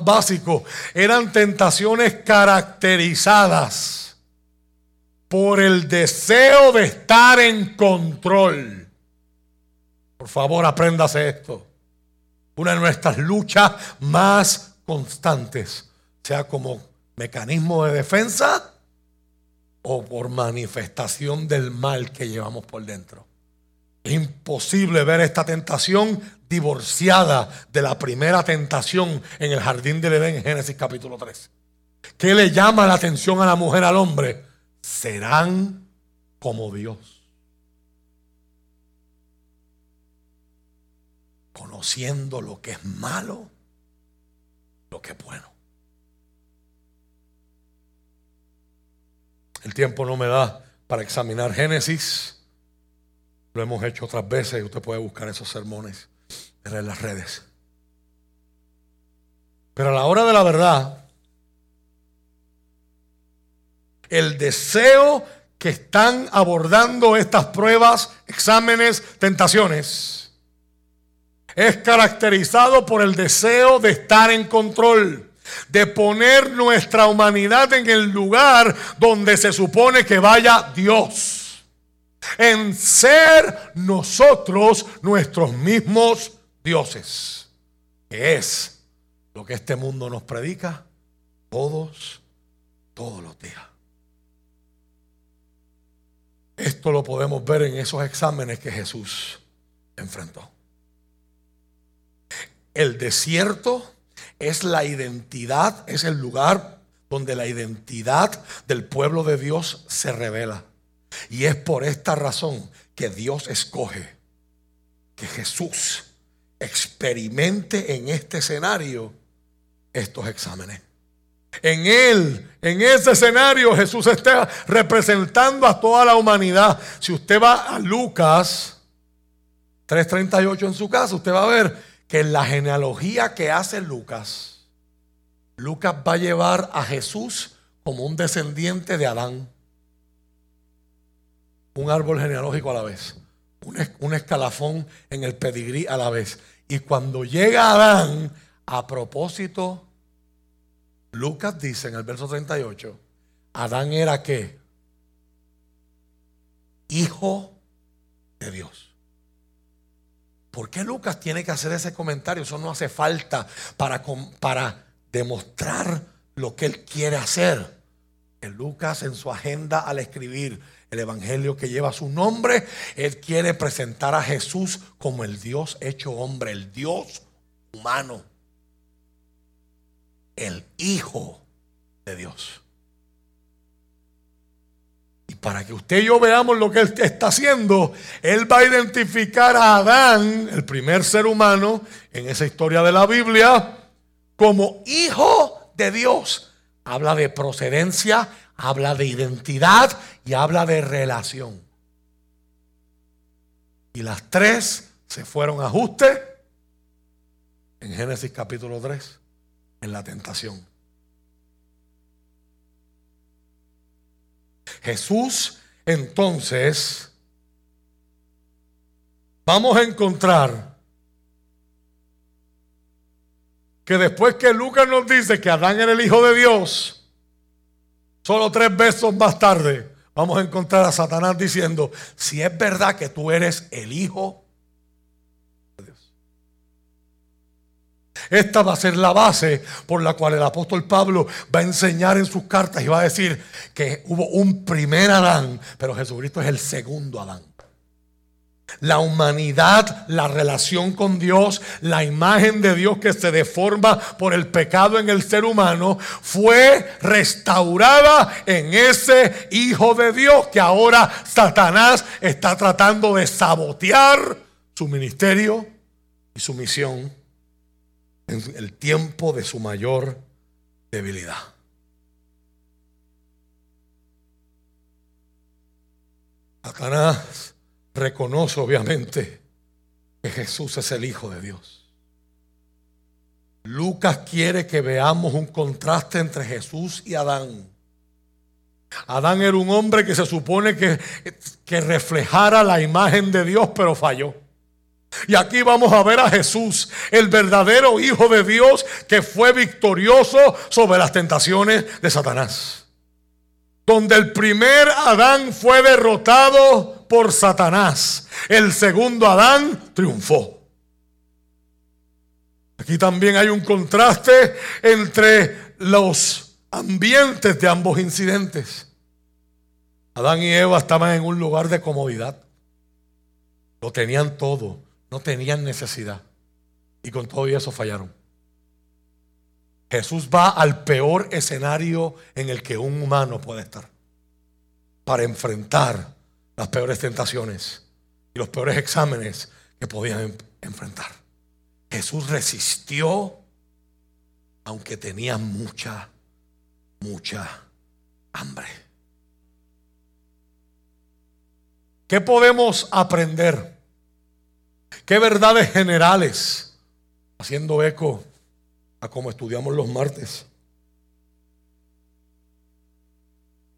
básico, eran tentaciones caracterizadas por el deseo de estar en control. Por favor, apréndase esto. Una de nuestras luchas más constantes, sea como mecanismo de defensa o por manifestación del mal que llevamos por dentro. Es imposible ver esta tentación divorciada de la primera tentación en el jardín del Edén en Génesis capítulo 3. ¿Qué le llama la atención a la mujer al hombre? Serán como Dios. Conociendo lo que es malo, lo que es bueno. El tiempo no me da para examinar Génesis. Lo hemos hecho otras veces y usted puede buscar esos sermones en las redes. Pero a la hora de la verdad, el deseo que están abordando estas pruebas, exámenes, tentaciones, es caracterizado por el deseo de estar en control de poner nuestra humanidad en el lugar donde se supone que vaya Dios. En ser nosotros nuestros mismos dioses. Que es lo que este mundo nos predica todos, todos los días. Esto lo podemos ver en esos exámenes que Jesús enfrentó. El desierto es la identidad, es el lugar donde la identidad del pueblo de Dios se revela. Y es por esta razón que Dios escoge que Jesús experimente en este escenario estos exámenes. En él, en ese escenario, Jesús está representando a toda la humanidad. Si usted va a Lucas 3:38 en su casa, usted va a ver que en la genealogía que hace Lucas, Lucas va a llevar a Jesús como un descendiente de Adán. Un árbol genealógico a la vez. Un, escalafón en el pedigrí a la vez. Y cuando llega Adán, a propósito, Lucas dice en el verso 38, Adán era qué? Hijo de Dios. ¿Por qué Lucas tiene que hacer ese comentario? Eso no hace falta para, para demostrar lo que él quiere hacer. Lucas en su agenda al escribir el Evangelio que lleva su nombre, él quiere presentar a Jesús como el Dios hecho hombre, el Dios humano, el Hijo de Dios. Y para que usted y yo veamos lo que Él está haciendo, Él va a identificar a Adán, el primer ser humano en esa historia de la Biblia, como hijo de Dios. Habla de procedencia, habla de identidad y habla de relación. Y las tres se fueron a ajuste en Génesis capítulo 3, en la tentación. Jesús entonces, vamos a encontrar que después que Lucas nos dice que Adán era el Hijo de Dios, solo tres versos más tarde, vamos a encontrar a Satanás diciendo, si es verdad que tú eres el Hijo Esta va a ser la base por la cual el apóstol Pablo va a enseñar en sus cartas y va a decir que hubo un primer Adán, pero Jesucristo es el segundo Adán. La humanidad, la relación con Dios, la imagen de Dios que se deforma por el pecado en el ser humano, fue restaurada en ese Hijo de Dios que ahora Satanás está tratando de sabotear su ministerio y su misión en el tiempo de su mayor debilidad. Satanás reconoce obviamente que Jesús es el Hijo de Dios. Lucas quiere que veamos un contraste entre Jesús y Adán. Adán era un hombre que se supone que, que reflejara la imagen de Dios, pero falló. Y aquí vamos a ver a Jesús, el verdadero Hijo de Dios que fue victorioso sobre las tentaciones de Satanás. Donde el primer Adán fue derrotado por Satanás. El segundo Adán triunfó. Aquí también hay un contraste entre los ambientes de ambos incidentes. Adán y Eva estaban en un lugar de comodidad. Lo tenían todo, no tenían necesidad. Y con todo eso fallaron. Jesús va al peor escenario en el que un humano puede estar para enfrentar las peores tentaciones y los peores exámenes que podían enfrentar. Jesús resistió aunque tenía mucha, mucha hambre. ¿Qué podemos aprender? ¿Qué verdades generales? Haciendo eco a cómo estudiamos los martes.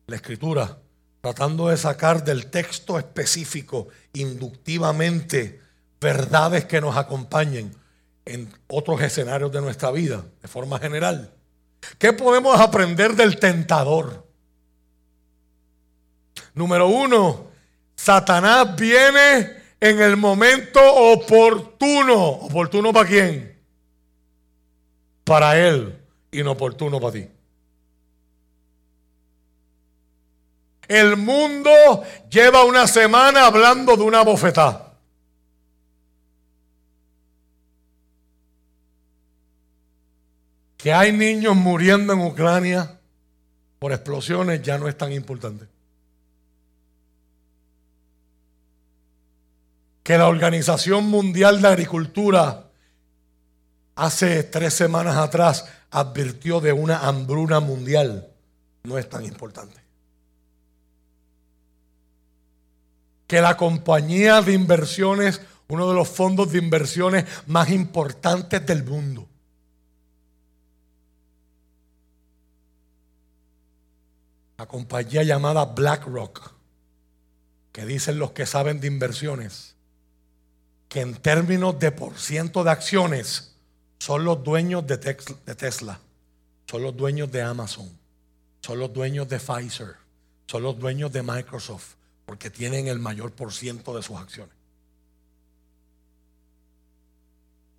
La escritura tratando de sacar del texto específico inductivamente verdades que nos acompañen en otros escenarios de nuestra vida, de forma general. ¿Qué podemos aprender del tentador? Número uno, Satanás viene en el momento oportuno. ¿Oportuno para quién? Para él, inoportuno para ti. El mundo lleva una semana hablando de una bofetada. Que hay niños muriendo en Ucrania por explosiones ya no es tan importante. Que la Organización Mundial de Agricultura hace tres semanas atrás advirtió de una hambruna mundial no es tan importante. Que la compañía de inversiones, uno de los fondos de inversiones más importantes del mundo, la compañía llamada BlackRock, que dicen los que saben de inversiones, que en términos de por ciento de acciones son los dueños de Tesla, son los dueños de Amazon, son los dueños de Pfizer, son los dueños de Microsoft, porque tienen el mayor por ciento de sus acciones.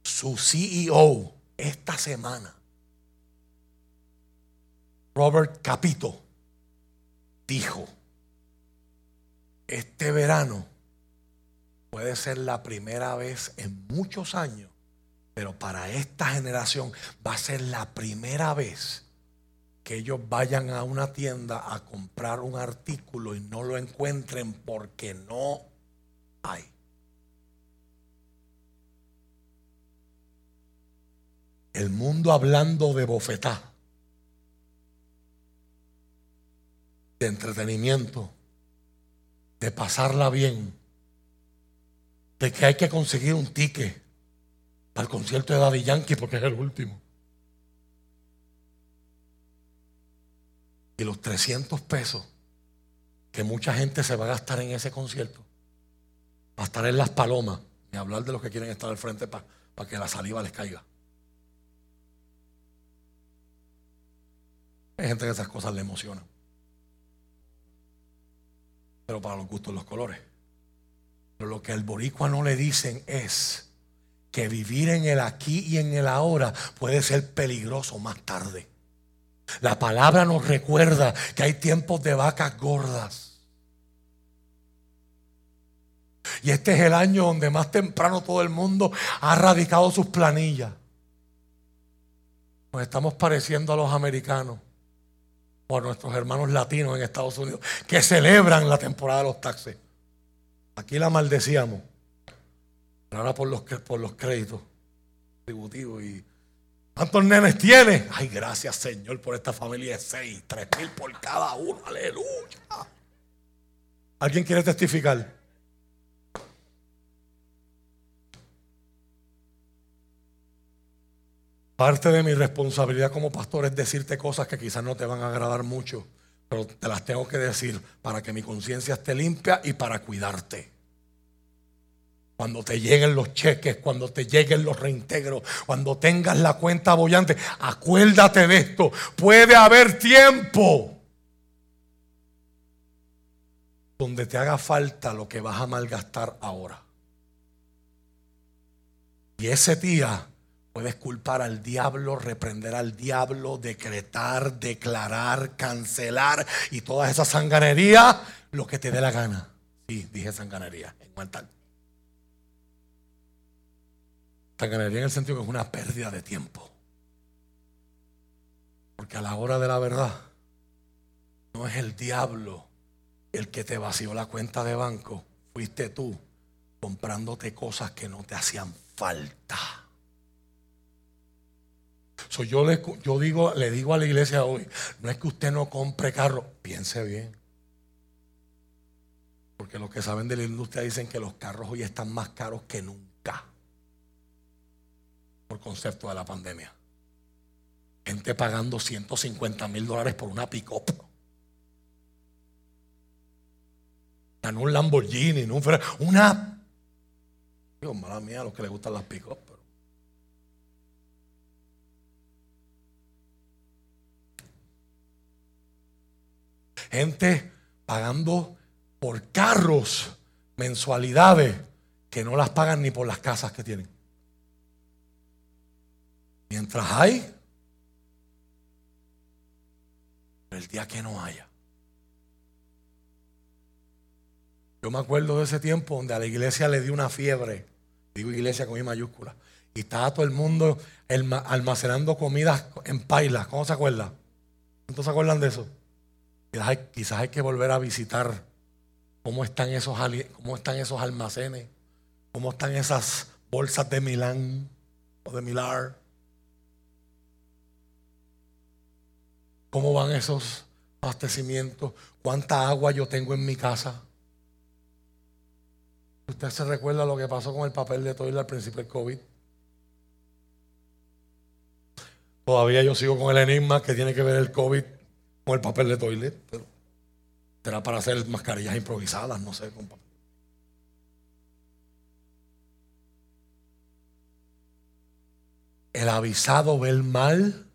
Su CEO esta semana, Robert Capito, dijo, este verano puede ser la primera vez en muchos años, pero para esta generación va a ser la primera vez que ellos vayan a una tienda a comprar un artículo y no lo encuentren porque no hay. El mundo hablando de bofetá, de entretenimiento, de pasarla bien, de que hay que conseguir un ticket para el concierto de Daddy Yankee porque es el último. Y los 300 pesos que mucha gente se va a gastar en ese concierto, para estar en las palomas, y hablar de los que quieren estar al frente para, que la saliva les caiga. Hay gente que esas cosas le emocionan. Pero para los gustos los colores. Pero lo que al boricua no le dicen es que vivir en el aquí y en el ahora puede ser peligroso más tarde. La palabra nos recuerda que hay tiempos de vacas gordas. Y este es el año donde más temprano todo el mundo ha radicado sus planillas. Nos estamos pareciendo a los americanos o a nuestros hermanos latinos en Estados Unidos que celebran la temporada de los taxes. Aquí la maldecíamos. Pero ahora por los, por los créditos tributivos y ¿Cuántos nenes tiene? Ay, gracias Señor por esta familia de seis, tres mil por cada uno, aleluya. ¿Alguien quiere testificar? Parte de mi responsabilidad como pastor es decirte cosas que quizás no te van a agradar mucho, pero te las tengo que decir para que mi conciencia esté limpia y para cuidarte. Cuando te lleguen los cheques, cuando te lleguen los reintegros, cuando tengas la cuenta bollante, acuérdate de esto. Puede haber tiempo donde te haga falta lo que vas a malgastar ahora. Y ese día puedes culpar al diablo, reprender al diablo, decretar, declarar, cancelar y toda esa sanganería, lo que te dé la gana. Sí, dije sanganería en mental. Sanganería en el sentido que es una pérdida de tiempo. Porque a la hora de la verdad, no es el diablo el que te vació la cuenta de banco, fuiste tú comprándote cosas que no te hacían falta. yo, le, yo digo, le digo a la iglesia hoy, no es que usted no compre carro, piense bien. Porque los que saben de la industria dicen que los carros hoy están más caros que nunca. Por concepto de la pandemia. Gente pagando 150 mil dólares por una pick-up. no un Lamborghini, no un Ferrari, una. Digo, mala mía, a los que les gustan las pick Gente pagando por carros mensualidades que no las pagan ni por las casas que tienen. Mientras hay, el día que no haya. Yo me acuerdo de ese tiempo donde a la iglesia le dio una fiebre, digo iglesia con mi mayúscula, y estaba todo el mundo almacenando comidas en pailas. ¿Cómo se acuerda? ¿Cuántos se acuerdan de eso? Quizás hay, que volver a visitar cómo están, esos, cómo están esos almacenes, cómo están esas bolsas de Milán o de Milar. ¿Cómo van esos abastecimientos? ¿Cuánta agua yo tengo en mi casa? ¿Usted se recuerda lo que pasó con el papel de toilet al principio del COVID? Todavía yo sigo con el enigma que tiene que ver el COVID con el papel de toilet. Pero será para hacer mascarillas improvisadas, no sé. El avisado ve el mal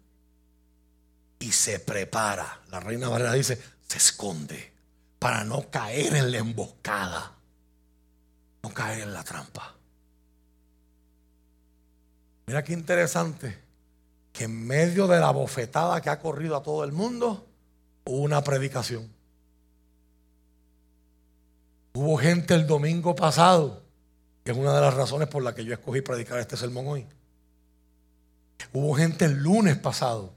y se prepara. La reina Valera dice, se esconde para no caer en la emboscada no caer en la trampa. Mira qué interesante que en medio de la bofetada que ha corrido a todo el mundo, hubo una predicación. Hubo gente el domingo pasado, que es una de las razones por las que yo escogí predicar este sermón hoy. Hubo gente el lunes pasado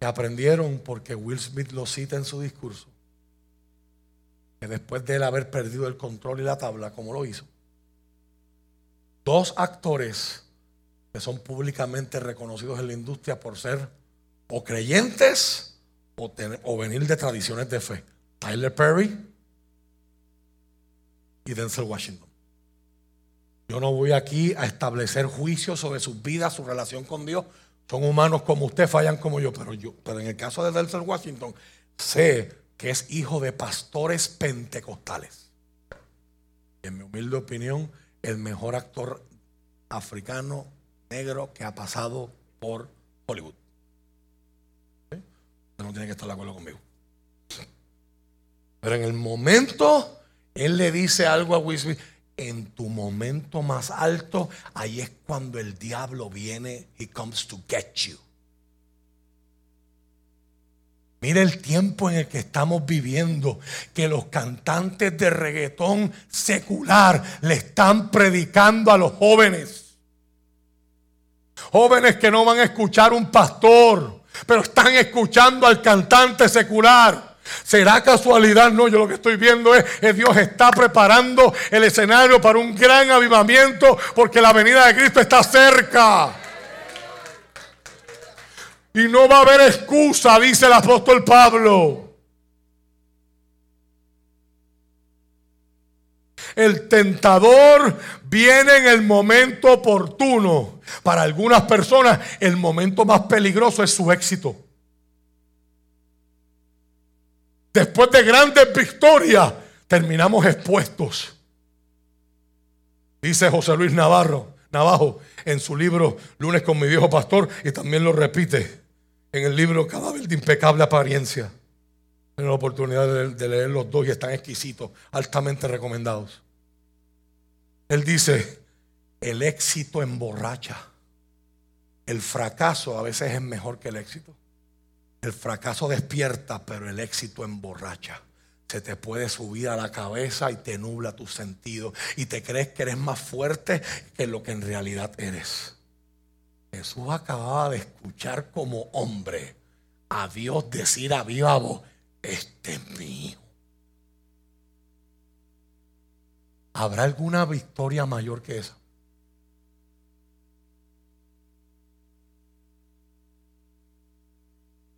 que aprendieron porque Will Smith lo cita en su discurso que después de él haber perdido el control y la tabla, como lo hizo, dos actores que son públicamente reconocidos en la industria por ser o creyentes o, venir de tradiciones de fe. Tyler Perry y Denzel Washington. Yo no voy aquí a establecer juicios sobre sus vidas, su relación con Dios. Son humanos como usted, fallan como yo, pero yo, pero en el caso de Denzel Washington, sé que es hijo de pastores pentecostales. en mi humilde opinión, el mejor actor africano negro que ha pasado por Hollywood. Usted no tiene que estar de acuerdo conmigo. Pero en el momento, él le dice algo a Will en tu momento más alto, ahí es cuando el diablo viene, he comes to get you. Mire el tiempo en el que estamos viviendo, que los cantantes de reggaetón secular le están predicando a los jóvenes. Jóvenes que no van a escuchar un pastor, pero están escuchando al cantante secular. ¿Será casualidad? No, yo lo que estoy viendo es que Dios está preparando el escenario para un gran avivamiento porque la venida de Cristo está cerca. Y no va a haber excusa, dice el apóstol Pablo. El tentador viene en el momento oportuno. Para algunas personas el momento más peligroso es su éxito. Después de grandes victorias, terminamos expuestos. Dice José Luis Navarro, Navajo en su libro Lunes con mi viejo pastor y también lo repite en el libro Cadáver de impecable apariencia. Tengo la oportunidad de leer los dos y están exquisitos, altamente recomendados. Él dice, el éxito emborracha. El fracaso a veces es mejor que el éxito. El fracaso despierta, pero el éxito emborracha. Se te puede subir a la cabeza y te nubla tu sentido. Y te crees que eres más fuerte que lo que en realidad eres. Jesús acababa de escuchar como hombre a Dios decir a viva voz, este es mío. ¿Habrá alguna victoria mayor que esa?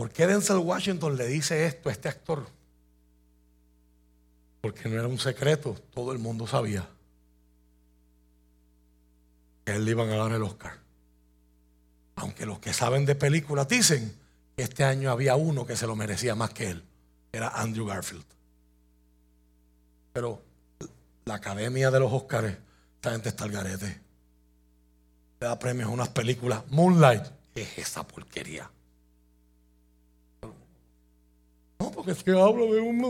¿Por qué Denzel Washington le dice esto a este actor? Porque no era un secreto, todo el mundo sabía que él le iban a dar el Oscar. Aunque los que saben de películas dicen que este año había uno que se lo merecía más que él, era Andrew Garfield. Pero la academia de los Oscars, esta gente está al garete. Le da premios a unas películas. Moonlight, ¿qué es esa porquería? No, porque que hablo de uno.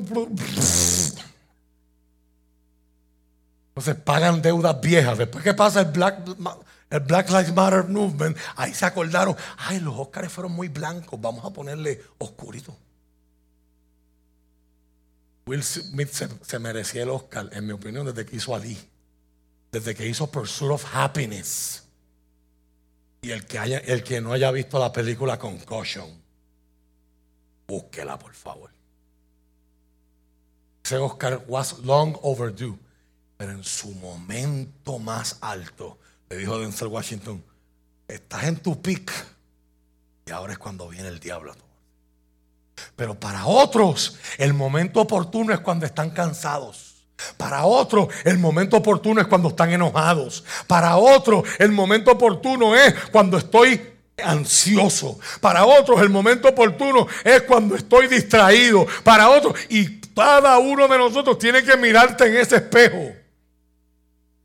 Entonces pagan deudas viejas. Después que pasa el Black, Lives Matter Movement, ahí se acordaron, ay, los Oscars fueron muy blancos, vamos a ponerle oscurito. Will Smith se, merecía el Oscar, en mi opinión, desde que hizo Ali, desde que hizo Pursuit of Happiness. Y el que, el que no haya visto la película Concussion, Búsquela, por favor. Ese Oscar was long overdue, pero en su momento más alto, le dijo Denzel Washington, estás en tu pick y ahora es cuando viene el diablo. Pero para otros, el momento oportuno es cuando están cansados. Para otros, el momento oportuno es cuando están enojados. Para otros, el momento oportuno es cuando estoy ansioso. Para otros el momento oportuno es cuando estoy distraído. Para otros, y cada uno de nosotros tiene que mirarte en ese espejo.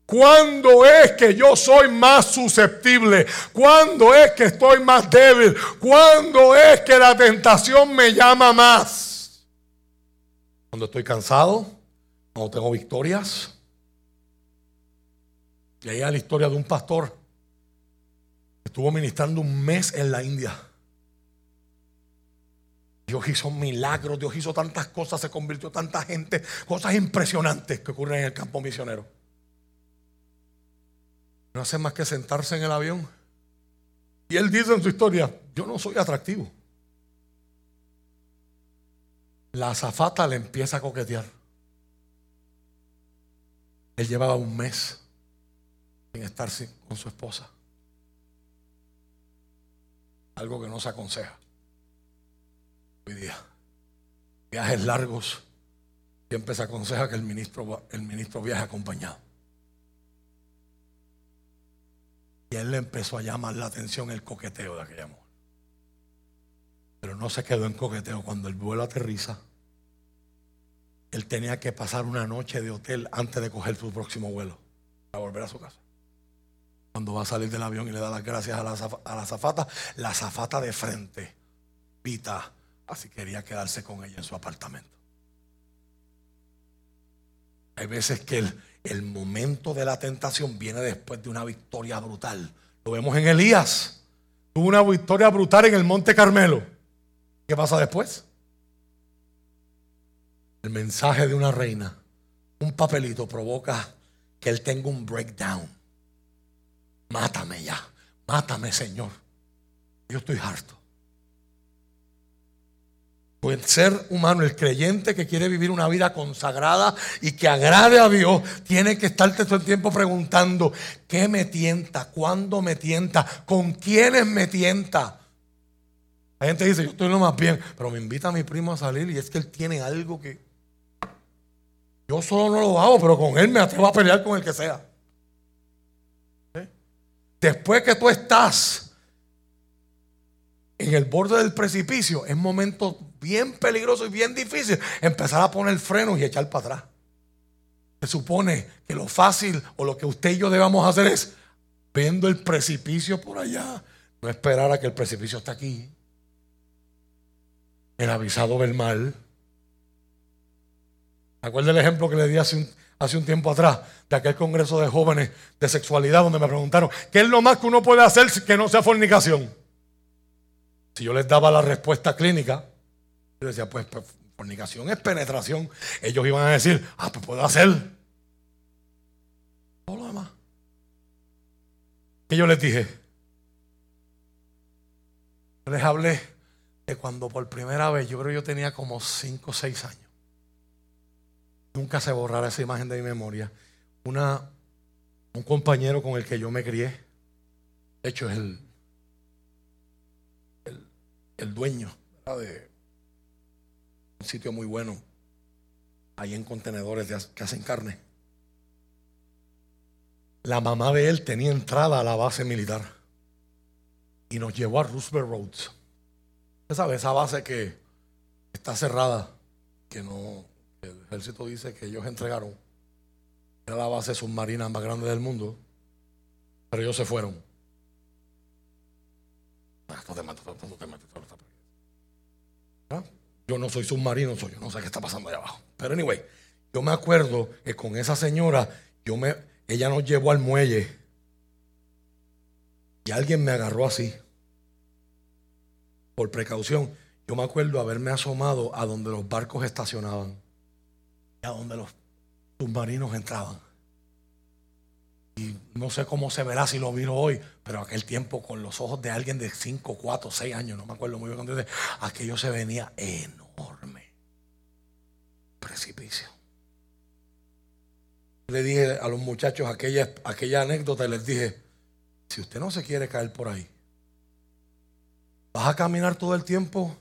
¿Cuándo es que yo soy más susceptible? ¿Cuándo es que estoy más débil? ¿Cuándo es que la tentación me llama más? Cuando estoy cansado, cuando tengo victorias. Y ahí la historia de un pastor Estuvo ministrando un mes en la India. Dios hizo milagros, Dios hizo tantas cosas, se convirtió tanta gente, cosas impresionantes que ocurren en el campo misionero. No hace más que sentarse en el avión. Y él dice en su historia, yo no soy atractivo. La azafata le empieza a coquetear. Él llevaba un mes sin estar con su esposa. Algo que no se aconseja hoy día. Viajes largos, siempre se aconseja que el ministro, el ministro viaje acompañado. Y él le empezó a llamar la atención el coqueteo de aquella mujer. Pero no se quedó en coqueteo. Cuando el vuelo aterriza, él tenía que pasar una noche de hotel antes de coger su próximo vuelo para volver a su casa cuando va a salir del avión y le da las gracias a la, a zafata, la zafata de frente pita, así quería quedarse con ella en su apartamento. Hay veces que el, el momento de la tentación viene después de una victoria brutal. Lo vemos en Elías. Tuvo una victoria brutal en el Monte Carmelo. ¿Qué pasa después? el mensaje de una reina, un papelito provoca que él tenga un breakdown. Mátame ya, mátame Señor. Yo estoy harto. Pues el ser humano, el creyente que quiere vivir una vida consagrada y que agrade a Dios, tiene que estarte todo el tiempo preguntando, ¿qué me tienta? ¿Cuándo me tienta? ¿Con quiénes me tienta? La gente dice, yo estoy lo más bien, pero me invita a mi primo a salir y es que él tiene algo que... Yo solo no lo hago, pero con él me atrevo a pelear con el que sea. Después que tú estás en el borde del precipicio, es momento bien peligroso y bien difícil empezar a poner frenos y echar para atrás. Se supone que lo fácil o lo que usted y yo debamos hacer es viendo el precipicio por allá, no esperar a que el precipicio esté aquí. El avisado del mal. ¿Acuerda el ejemplo que le di hace un, hace un tiempo atrás de aquel congreso de jóvenes de sexualidad donde me preguntaron, ¿qué es lo más que uno puede hacer que no sea fornicación? Si yo les daba la respuesta clínica, yo decía, pues, pues, fornicación es penetración. Ellos iban a decir, ah, pues puedo hacer. Todo lo demás. Y yo les dije, les hablé de cuando por primera vez, yo creo que yo tenía como 5 o 6 años. Nunca se borrará esa imagen de mi memoria. Un compañero con el que yo me crié, de hecho es el el dueño de un sitio muy bueno, ahí en contenedores que hacen carne. La mamá de él tenía entrada a la base militar y nos llevó a Roosevelt Roads. Usted sabe, esa base que está cerrada, que no, el ejército dice que ellos entregaron. Era la base submarina más grande del mundo, pero ellos se fueron. Yo no soy submarino, soy yo no sé qué está pasando allá abajo. Pero anyway, yo me acuerdo que con esa señora, yo me, ella nos llevó al muelle y alguien me agarró así. Por precaución, yo me acuerdo haberme asomado a donde los barcos estacionaban a donde los submarinos entraban. Y no sé cómo se verá si lo viro hoy, pero aquel tiempo con los ojos de alguien de 5, 4, 6 años, no me acuerdo muy bien, aquello se venía enorme. Precipicio. Le dije a los muchachos aquella, aquella anécdota y les dije, si usted no se quiere caer por ahí, ¿vas a caminar todo el tiempo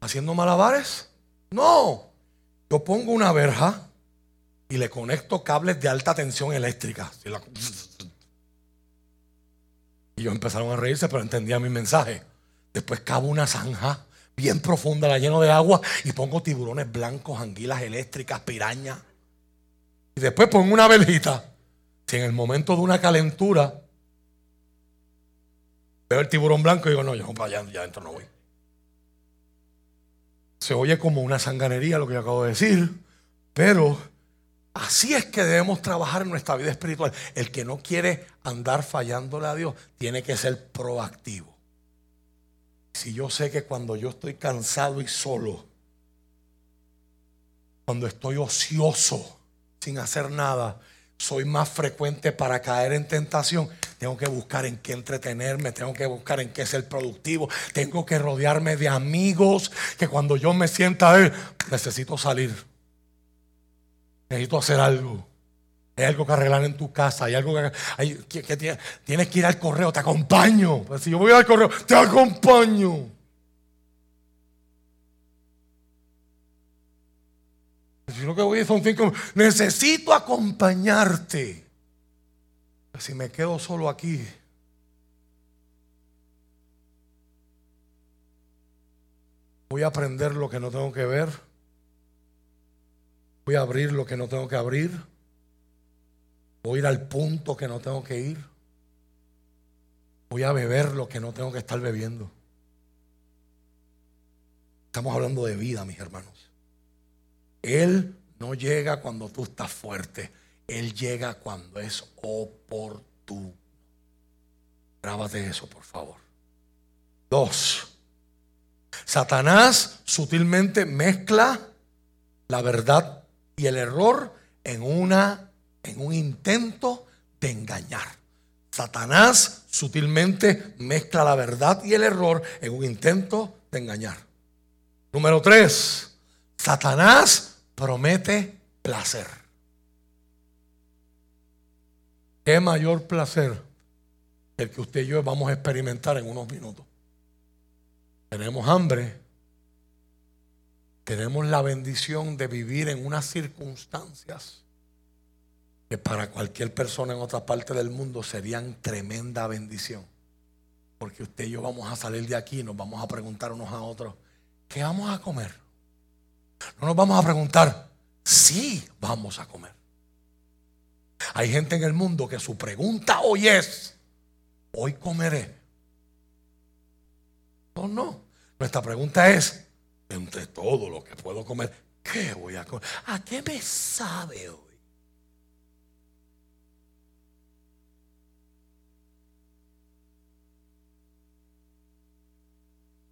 haciendo malabares? No, yo pongo una verja y le conecto cables de alta tensión eléctrica. Y ellos empezaron a reírse, pero entendían mi mensaje. Después cabo una zanja bien profunda, la lleno de agua y pongo tiburones blancos, anguilas eléctricas, pirañas. Y después pongo una veljita. Si en el momento de una calentura veo el tiburón blanco y digo, no, yo para allá, ya adentro no voy. Se oye como una sanganería lo que yo acabo de decir, pero Así es que debemos trabajar en nuestra vida espiritual. El que no quiere andar fallándole a Dios tiene que ser proactivo. Si yo sé que cuando yo estoy cansado y solo, cuando estoy ocioso, sin hacer nada, soy más frecuente para caer en tentación, tengo que buscar en qué entretenerme, tengo que buscar en qué ser productivo, tengo que rodearme de amigos que cuando yo me sienta a ver, necesito salir necesito hacer algo. Hay algo que arreglar en tu casa, hay algo que, tienes que ir al correo, te acompaño. Pues si yo voy al correo, te acompaño. Si lo que voy son cinco, necesito acompañarte. Si me quedo solo aquí, voy a aprender lo que no tengo que ver Voy a abrir lo que no tengo que abrir. Voy a ir al punto que no tengo que ir. Voy a beber lo que no tengo que estar bebiendo. Estamos hablando de vida, mis hermanos. Él no llega cuando tú estás fuerte. Él llega cuando es oportuno. Grábate eso, por favor. Dos. Satanás sutilmente mezcla la verdad y el error en, una, en un intento de engañar. Satanás sutilmente mezcla la verdad y el error en un intento de engañar. Número tres, Satanás promete placer. ¿Qué mayor placer el que usted y yo vamos a experimentar en unos minutos? Tenemos hambre, tenemos la bendición de vivir en unas circunstancias que para cualquier persona en otra parte del mundo serían tremenda bendición. Porque usted y yo vamos a salir de aquí y nos vamos a preguntar unos a otros, ¿qué vamos a comer? No nos vamos a preguntar, sí vamos a comer. Hay gente en el mundo que su pregunta hoy es, ¿hoy comeré? No, no. Nuestra pregunta es, entre todo lo que puedo comer, ¿qué voy a comer? ¿A qué me sabe hoy?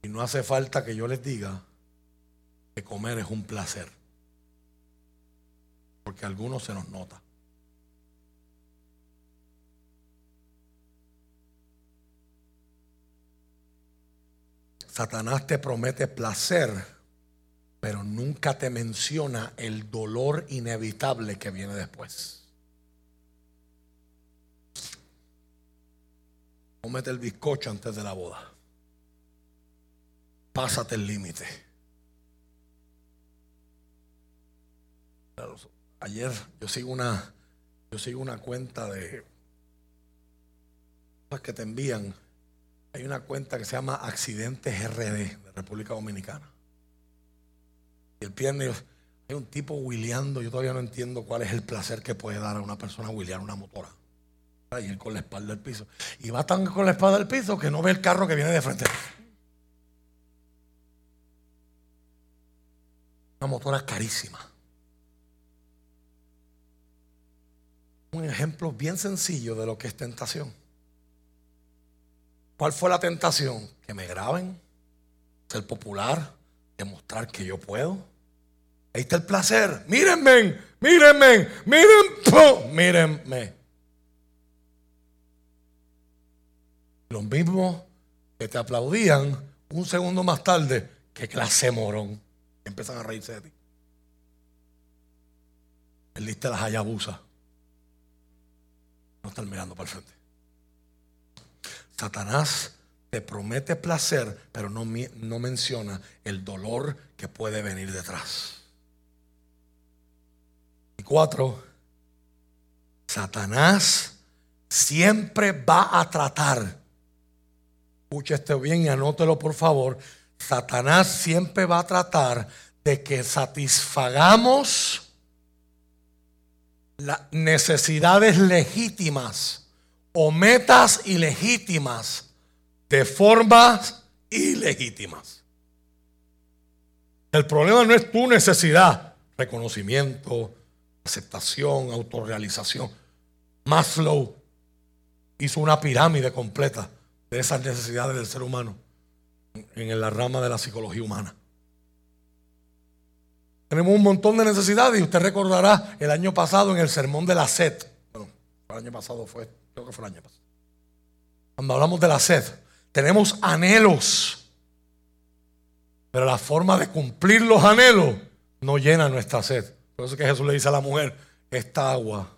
Y no hace falta que yo les diga comer es un placer. Porque a algunos se nos nota. Satanás te promete placer, pero nunca te menciona el dolor inevitable que viene después. Cómete el bizcocho antes de la boda pásate el límite. Ayer yo sigo una, yo sigo una cuenta de que te envían. Hay una cuenta que se llama Accidentes RD de República Dominicana. Y el viernes hay un tipo huileando. Yo todavía no entiendo cuál es el placer que puede dar a una persona huilear una motora. Y él con la espalda del piso. Y va tan con la espalda del piso que no ve el carro que viene de frente. Una motora carísima. Un ejemplo bien sencillo de lo que es tentación. ¿Cuál fue la tentación? Que me graben, ser popular, demostrar que yo puedo. Ahí está el placer. Mírenme, mírenme, miren, mírenme. Los mismos que te aplaudían un segundo más tarde, que clase morón empiezan a reírse de ti. Perdiste las hayabusas. No mirando para el frente. Satanás te promete placer, pero no, no menciona el dolor que puede venir detrás. Y cuatro, Satanás siempre va a tratar. Escuche esto bien y anótelo por favor. Satanás siempre va a tratar de que satisfagamos las necesidades legítimas o metas ilegítimas de formas ilegítimas. El problema no es tu necesidad, reconocimiento, aceptación, autorrealización. Maslow hizo una pirámide completa de esas necesidades del ser humano en la rama de la psicología humana. Tenemos un montón de necesidades y usted recordará el año pasado en el sermón de la sed. Bueno, el año pasado fue, creo que fue el año pasado. Cuando hablamos de la sed, tenemos anhelos. Pero la forma de cumplir los anhelos no llena nuestra sed. Por eso es que Jesús le dice a la mujer, esta agua.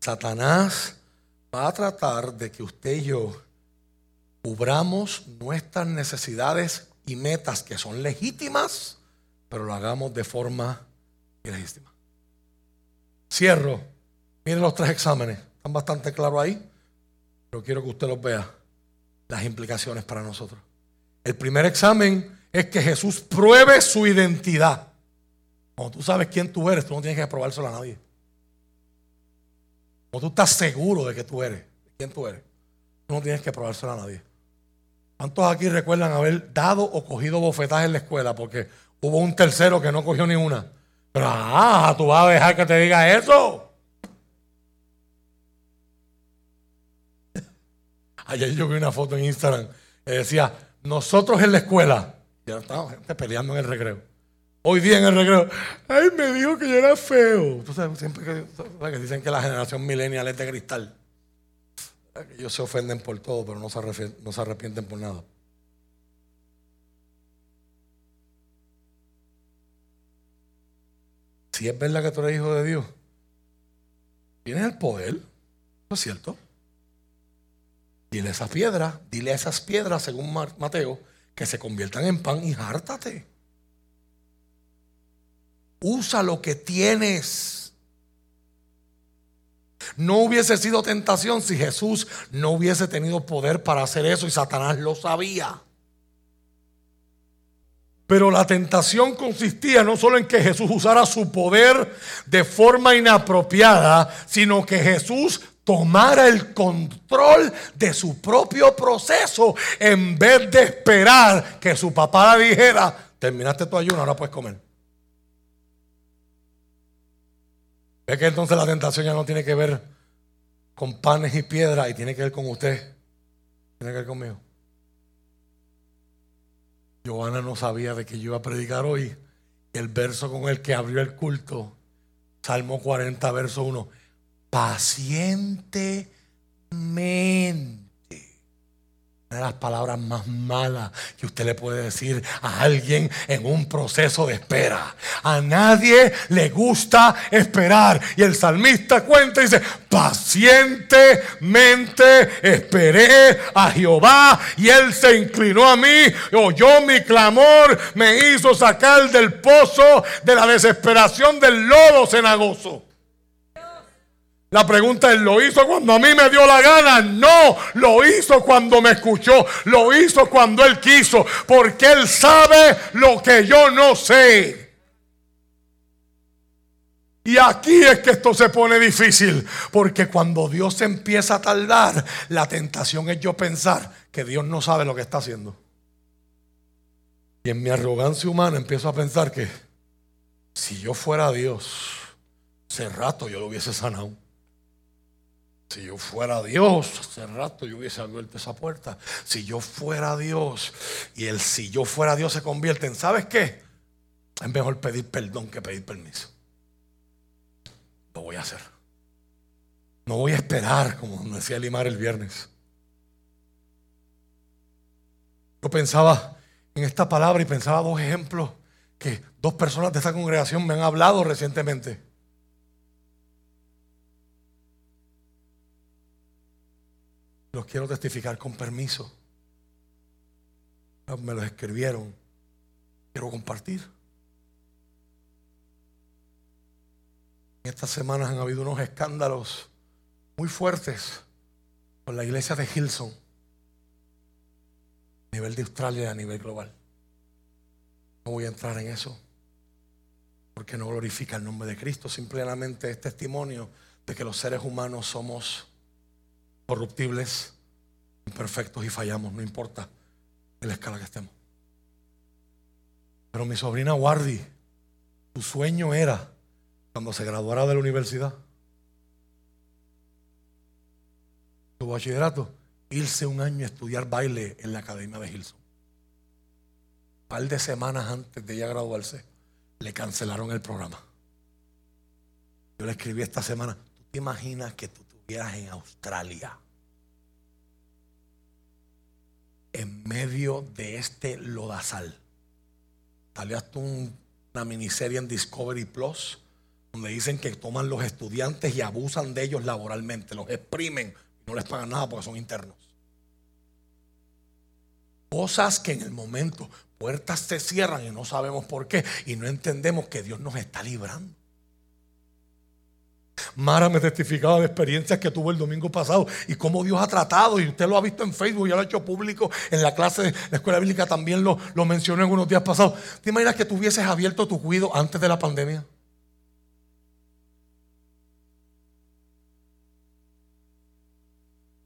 Satanás va a tratar de que usted y yo cubramos nuestras necesidades y metas que son legítimas, pero lo hagamos de forma ilegítima. Cierro. Miren los tres exámenes. Están bastante claros ahí, pero quiero que usted los vea. Las implicaciones para nosotros. El primer examen es que Jesús pruebe su identidad. Cuando tú sabes quién tú eres, tú no tienes que probárselo a nadie. Cuando tú estás seguro de que tú eres, de quién tú eres, tú no tienes que probárselo a nadie. ¿Cuántos aquí recuerdan haber dado o cogido bofetadas en la escuela? Porque hubo un tercero que no cogió ni una. Pero, ah, tú vas a dejar que te diga eso. Ayer yo vi una foto en Instagram que decía, nosotros en la escuela, ya estaba gente peleando en el recreo. Hoy día en el recreo, ay, me dijo que yo era feo. Tú sabes, siempre que, dicen que la generación millennial es de cristal. Ellos se ofenden por todo, pero no se, arrepienten por nada. Si es verdad que tú eres hijo de Dios, tienes el poder, ¿no es cierto? Dile a esas piedras, dile a esas piedras, según Mateo, que se conviertan en pan y hártate. Usa lo que tienes. No hubiese sido tentación si Jesús no hubiese tenido poder para hacer eso y Satanás lo sabía. Pero la tentación consistía no solo en que Jesús usara su poder de forma inapropiada, sino que Jesús tomara el control de su propio proceso en vez de esperar que su papá le dijera, terminaste tu ayuno, ahora puedes comer. Es que entonces la tentación ya no tiene que ver con panes y piedras y tiene que ver con usted. Tiene que ver conmigo. Joana no sabía de que yo iba a predicar hoy. El verso con el que abrió el culto, Salmo 40, verso 1. Pacientemente de las palabras más malas que usted le puede decir a alguien en un proceso de espera. A nadie le gusta esperar. Y el salmista cuenta y dice, pacientemente esperé a Jehová y él se inclinó a mí, oyó mi clamor, me hizo sacar del pozo de la desesperación del lodo cenagoso. La pregunta es, ¿lo hizo cuando a mí me dio la gana? No, lo hizo cuando me escuchó, lo hizo cuando Él quiso, porque Él sabe lo que yo no sé. Y aquí es que esto se pone difícil, porque cuando Dios empieza a tardar, la tentación es yo pensar que Dios no sabe lo que está haciendo. Y en mi arrogancia humana empiezo a pensar que si yo fuera Dios, hace rato yo lo hubiese sanado. Si yo fuera Dios, hace rato yo hubiese abierto esa puerta. Si yo fuera Dios y el si yo fuera Dios se convierte en, ¿sabes qué? Es mejor pedir perdón que pedir permiso. Lo voy a hacer. No voy a esperar, como decía Limar el viernes. Yo pensaba en esta palabra y pensaba dos ejemplos que dos personas de esta congregación me han hablado recientemente. Los quiero testificar con permiso. Me los escribieron. Quiero compartir. En estas semanas han habido unos escándalos muy fuertes con la iglesia de Hilson a nivel de Australia y a nivel global. No voy a entrar en eso porque no glorifica el nombre de Cristo, simplemente es testimonio de que los seres humanos somos corruptibles, imperfectos y fallamos, no importa en la escala que estemos. Pero mi sobrina Wardy, su sueño era, cuando se graduara de la universidad, su bachillerato, irse un año a estudiar baile en la Academia de Hilson. Un par de semanas antes de ella graduarse, le cancelaron el programa. Yo le escribí esta semana, ¿tú te imaginas que tú en Australia, en medio de este lodazal. Salió hasta una miniserie en Discovery Plus donde dicen que toman los estudiantes y abusan de ellos laboralmente, los exprimen y no les pagan nada porque son internos. Cosas que en el momento puertas se cierran y no sabemos por qué y no entendemos que Dios nos está librando. Mara me testificaba de experiencias que tuvo el domingo pasado y cómo Dios ha tratado, y usted lo ha visto en Facebook, ya lo ha hecho público en la clase de la escuela bíblica, también lo, lo mencionó en unos días pasados. ¿Te imaginas que tú hubieses abierto tu cuido antes de la pandemia?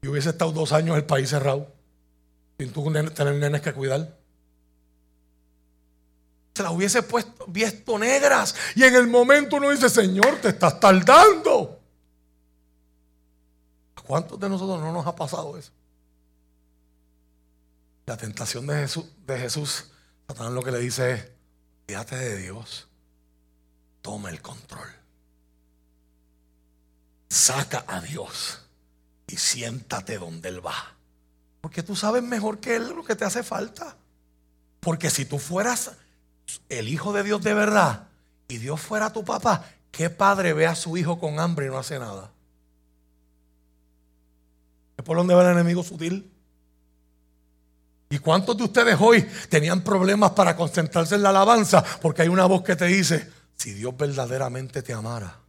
Y hubiese estado dos años el país cerrado, sin tener nenes que cuidar se las hubiese puesto visto negras. Y en el momento uno dice, Señor, te estás tardando. ¿A cuántos de nosotros no nos ha pasado eso? La tentación de Jesús, de Jesús, Satanás lo que le dice es, fíjate de Dios, toma el control. Saca a Dios y siéntate donde Él va. Porque tú sabes mejor que Él lo que te hace falta. Porque si tú fueras el hijo de Dios de verdad y Dios fuera tu papá, ¿qué padre ve a su hijo con hambre y no hace nada? ¿Es por donde va el enemigo sutil? ¿Y cuántos de ustedes hoy tenían problemas para concentrarse en la alabanza? Porque hay una voz que te dice, si Dios verdaderamente te amara,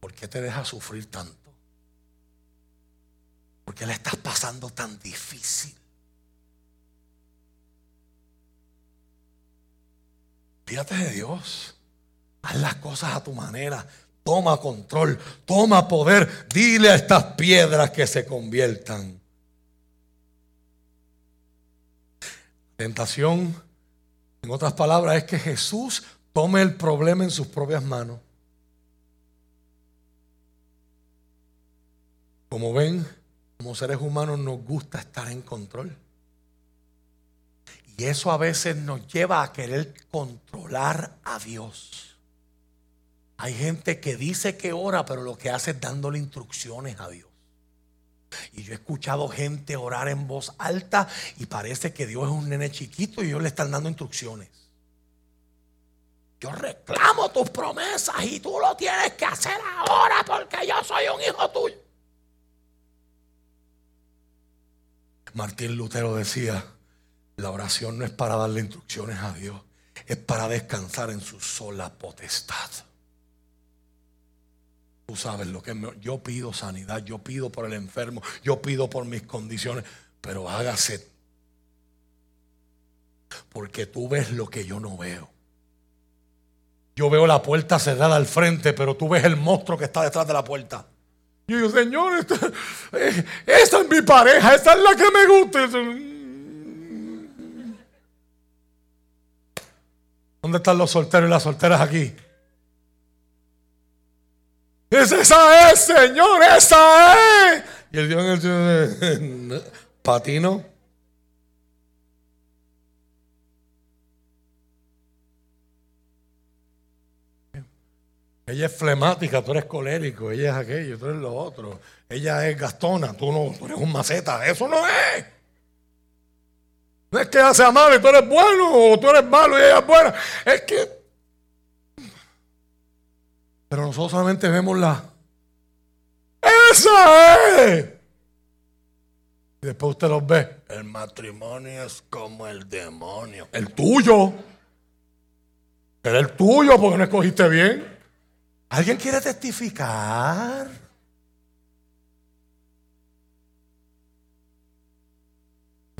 ¿por qué te deja sufrir tanto? ¿Por qué le estás pasando tan difícil? Fíjate de Dios. Haz las cosas a tu manera. Toma control, toma poder. Dile a estas piedras que se conviertan. Tentación, en otras palabras, es que Jesús tome el problema en sus propias manos. Como ven, como seres humanos nos gusta estar en control. Y eso a veces nos lleva a querer controlar a Dios. Hay gente que dice que ora, pero lo que hace es dándole instrucciones a Dios. Y yo he escuchado gente orar en voz alta y parece que Dios es un nene chiquito y ellos le están dando instrucciones. Yo reclamo tus promesas y tú lo tienes que hacer ahora porque yo soy un hijo tuyo. Martín Lutero decía, la oración no es para darle instrucciones a Dios, es para descansar en su sola potestad. Tú sabes lo que yo pido sanidad, yo pido por el enfermo, yo pido por mis condiciones, pero hágase porque tú ves lo que yo no veo. Yo veo la puerta cerrada al frente, pero tú ves el monstruo que está detrás de la puerta. Y yo Señor, esta, eh, esta es mi pareja, esta es la que me gusta. ¿Dónde están los solteros y las solteras aquí? esa es, Señor, esa es. Y el Dios patino. Ella es flemática, tú eres colérico, ella es aquello, tú eres lo otro. Ella es gastona, tú no, tú eres un maceta. Eso no es. No es que ella sea mala y tú eres bueno, o tú eres malo y ella es buena. Es que pero nosotros solamente vemos la... ¡Esa es! Y después usted los ve. El matrimonio es como el demonio. El tuyo. Era el tuyo porque no escogiste bien. ¿Alguien quiere testificar?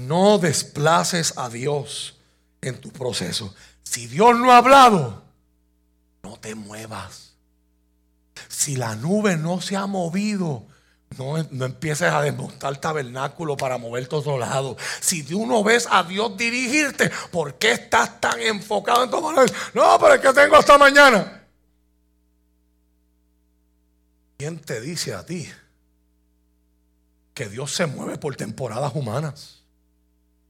No desplaces a Dios en tu proceso. Si Dios no ha hablado, no te muevas. Si la nube no se ha movido, no, empieces a desmontar tabernáculo para moverte a otro lado. Si tú no ves a Dios dirigirte, ¿por qué estás tan enfocado en tomar? No, pero es que tengo hasta mañana. ¿Quién te dice a ti que Dios se mueve por temporadas humanas?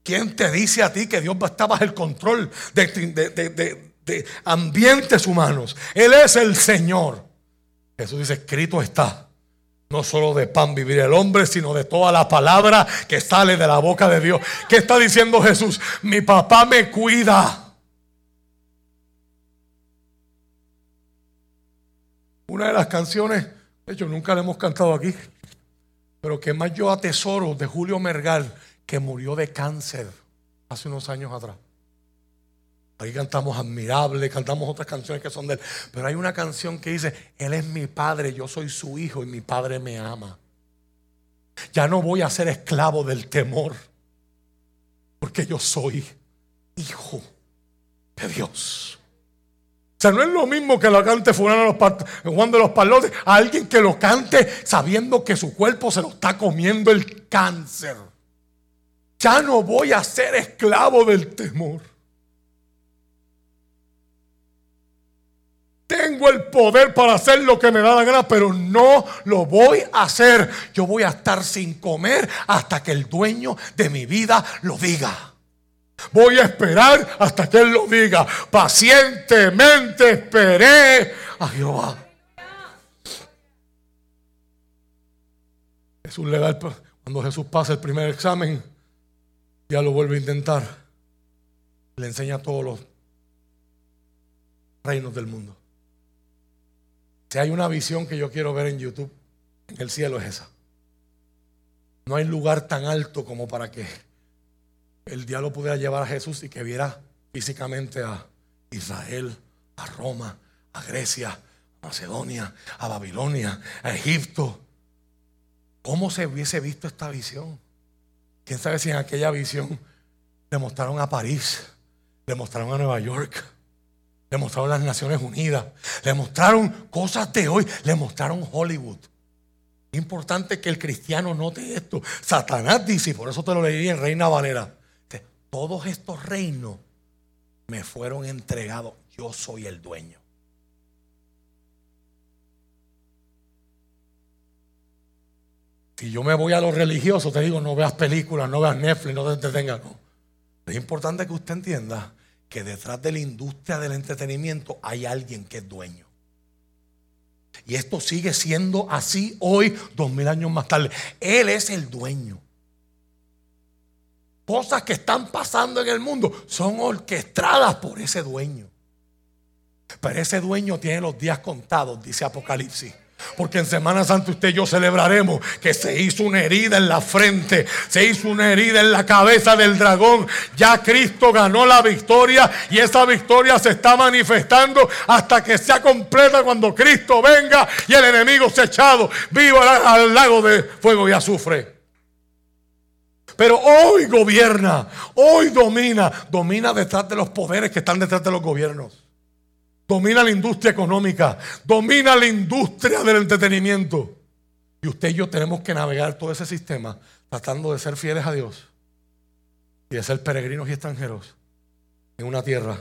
¿Quién te dice a ti que Dios está bajo el control de ambientes humanos? Él es el Señor. Jesús dice, escrito está. No solo de pan vivir el hombre, sino de toda la palabra que sale de la boca de Dios. ¿Qué está diciendo Jesús? Mi papá me cuida. Una de las canciones, de hecho nunca la hemos cantado aquí, pero que más yo atesoro de Julio Mergal, que murió de cáncer hace unos años atrás. Ahí cantamos Admirable, cantamos otras canciones que son de él. Pero hay una canción que dice, Él es mi padre, yo soy su hijo y mi padre me ama. Ya no voy a ser esclavo del temor, porque yo soy hijo de Dios. O sea, no es lo mismo que lo cante Juan de los Palotes a alguien que lo cante sabiendo que su cuerpo se lo está comiendo el cáncer. Ya no voy a ser esclavo del temor. tengo el poder para hacer lo que me da la gana, pero no lo voy a hacer. Yo voy a estar sin comer hasta que el dueño de mi vida lo diga. Voy a esperar hasta que Él lo diga. Pacientemente esperé a Jehová. Jesús le da cuando Jesús pasa el primer examen, ya lo vuelve a intentar. Le enseña todos los reinos del mundo. Si hay una visión que yo quiero ver en YouTube, en el cielo es esa. No hay lugar tan alto como para que el diablo pudiera llevar a Jesús y que viera físicamente a Israel, a Roma, a Grecia, a Macedonia, a Babilonia, a Egipto. ¿Cómo se hubiese visto esta visión? ¿Quién sabe si en aquella visión le mostraron a París, le mostraron a Nueva York, le mostraron las Naciones Unidas, le mostraron cosas de hoy, le mostraron Hollywood. Importante que el cristiano note esto. Satanás dice, y por eso te lo leí en Reina Valera, todos estos reinos me fueron entregados, yo soy el dueño. Si yo me voy a los religiosos, te digo, no veas películas, no veas Netflix, no te entretengas. Es importante que usted entienda que detrás de la industria del entretenimiento hay alguien que es dueño. Y esto sigue siendo así hoy, dos mil años más tarde. Él es el dueño. Cosas que están pasando en el mundo son orquestadas por ese dueño. Pero ese dueño tiene los días contados, dice Apocalipsis. Porque en Semana Santa usted y yo celebraremos que se hizo una herida en la frente, se hizo una herida en la cabeza del dragón. Ya Cristo ganó la victoria y esa victoria se está manifestando hasta que sea completa cuando Cristo venga y el enemigo se echado vivo al lago de fuego y azufre. Pero hoy gobierna, hoy domina, domina detrás de los poderes que están detrás de los gobiernos domina la industria económica, domina la industria del entretenimiento. Y usted y yo tenemos que navegar todo ese sistema tratando de ser fieles a Dios y de ser peregrinos y extranjeros en una tierra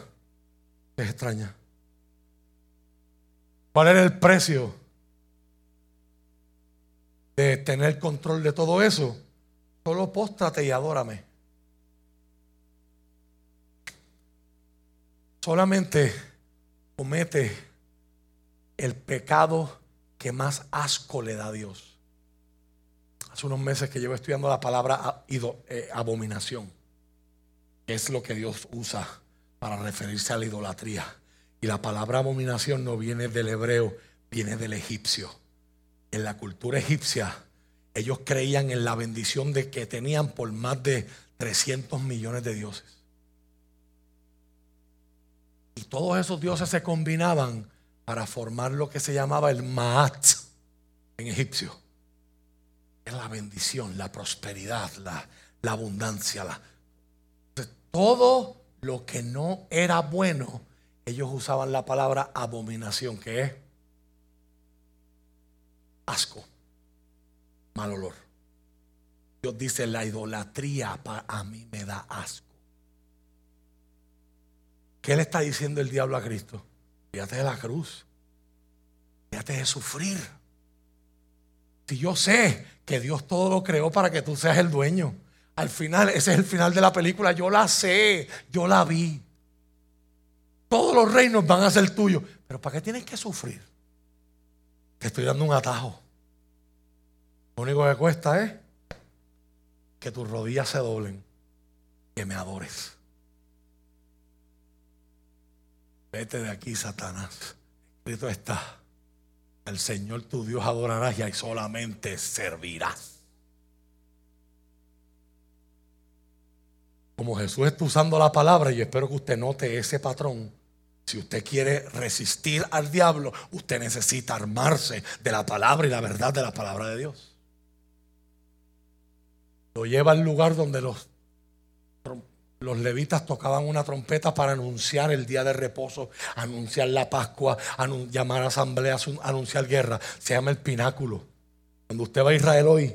que es extraña. ¿Cuál era el precio de tener control de todo eso? Solo póstrate y adórame. Solamente comete el pecado que más asco le da a Dios. Hace unos meses que llevo estudiando la palabra eh, abominación, que es lo que Dios usa para referirse a la idolatría. Y la palabra abominación no viene del hebreo, viene del egipcio. En la cultura egipcia, ellos creían en la bendición de que tenían por más de 300 millones de dioses. Y todos esos dioses se combinaban para formar lo que se llamaba el Maat en egipcio. Es la bendición, la prosperidad, la, abundancia. La... Todo lo que no era bueno, ellos usaban la palabra abominación, que es asco, mal olor. Dios dice, la idolatría a mí me da asco. ¿Qué le está diciendo el diablo a Cristo? Fíjate de la cruz. Fíjate de sufrir. Si yo sé que Dios todo lo creó para que tú seas el dueño. Al final, ese es el final de la película. Yo la sé, yo la vi. Todos los reinos van a ser tuyos. Pero ¿para qué tienes que sufrir? Te estoy dando un atajo. Lo único que cuesta es que tus rodillas se doblen, que me adores. Vete de aquí, Satanás. Escrito está. El Señor tu Dios adorarás y solamente servirás. Como Jesús está usando la palabra, y espero que usted note ese patrón. Si usted quiere resistir al diablo, usted necesita armarse de la palabra y la verdad de la palabra de Dios. Lo lleva al lugar donde los los levitas tocaban una trompeta para anunciar el día de reposo, anunciar la Pascua, llamar a asambleas, anunciar guerra. Se llama el pináculo. Cuando usted va a Israel hoy,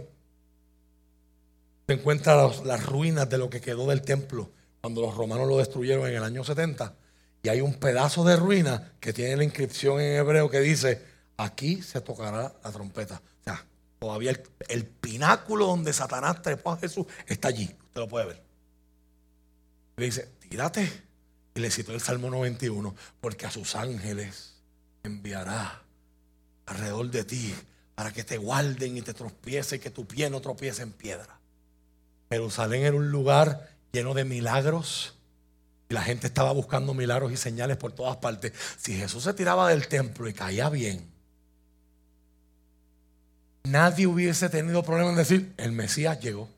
se encuentra las, ruinas de lo que quedó del templo cuando los romanos lo destruyeron en el año 70. y hay un pedazo de ruina que tiene la inscripción en hebreo que dice, aquí se tocará la trompeta. O sea, todavía el, el pináculo donde Satanás trepó a Jesús está allí. Usted lo puede ver. Le dice, tírate. Y le citó el Salmo 91, porque a sus ángeles enviará alrededor de ti para que te guarden y te tropiece y que tu pie no tropiece en piedra. Jerusalén era un lugar lleno de milagros, y la gente estaba buscando milagros y señales por todas partes. Si Jesús se tiraba del templo y caía bien, nadie hubiese tenido problema en decir, el Mesías llegó.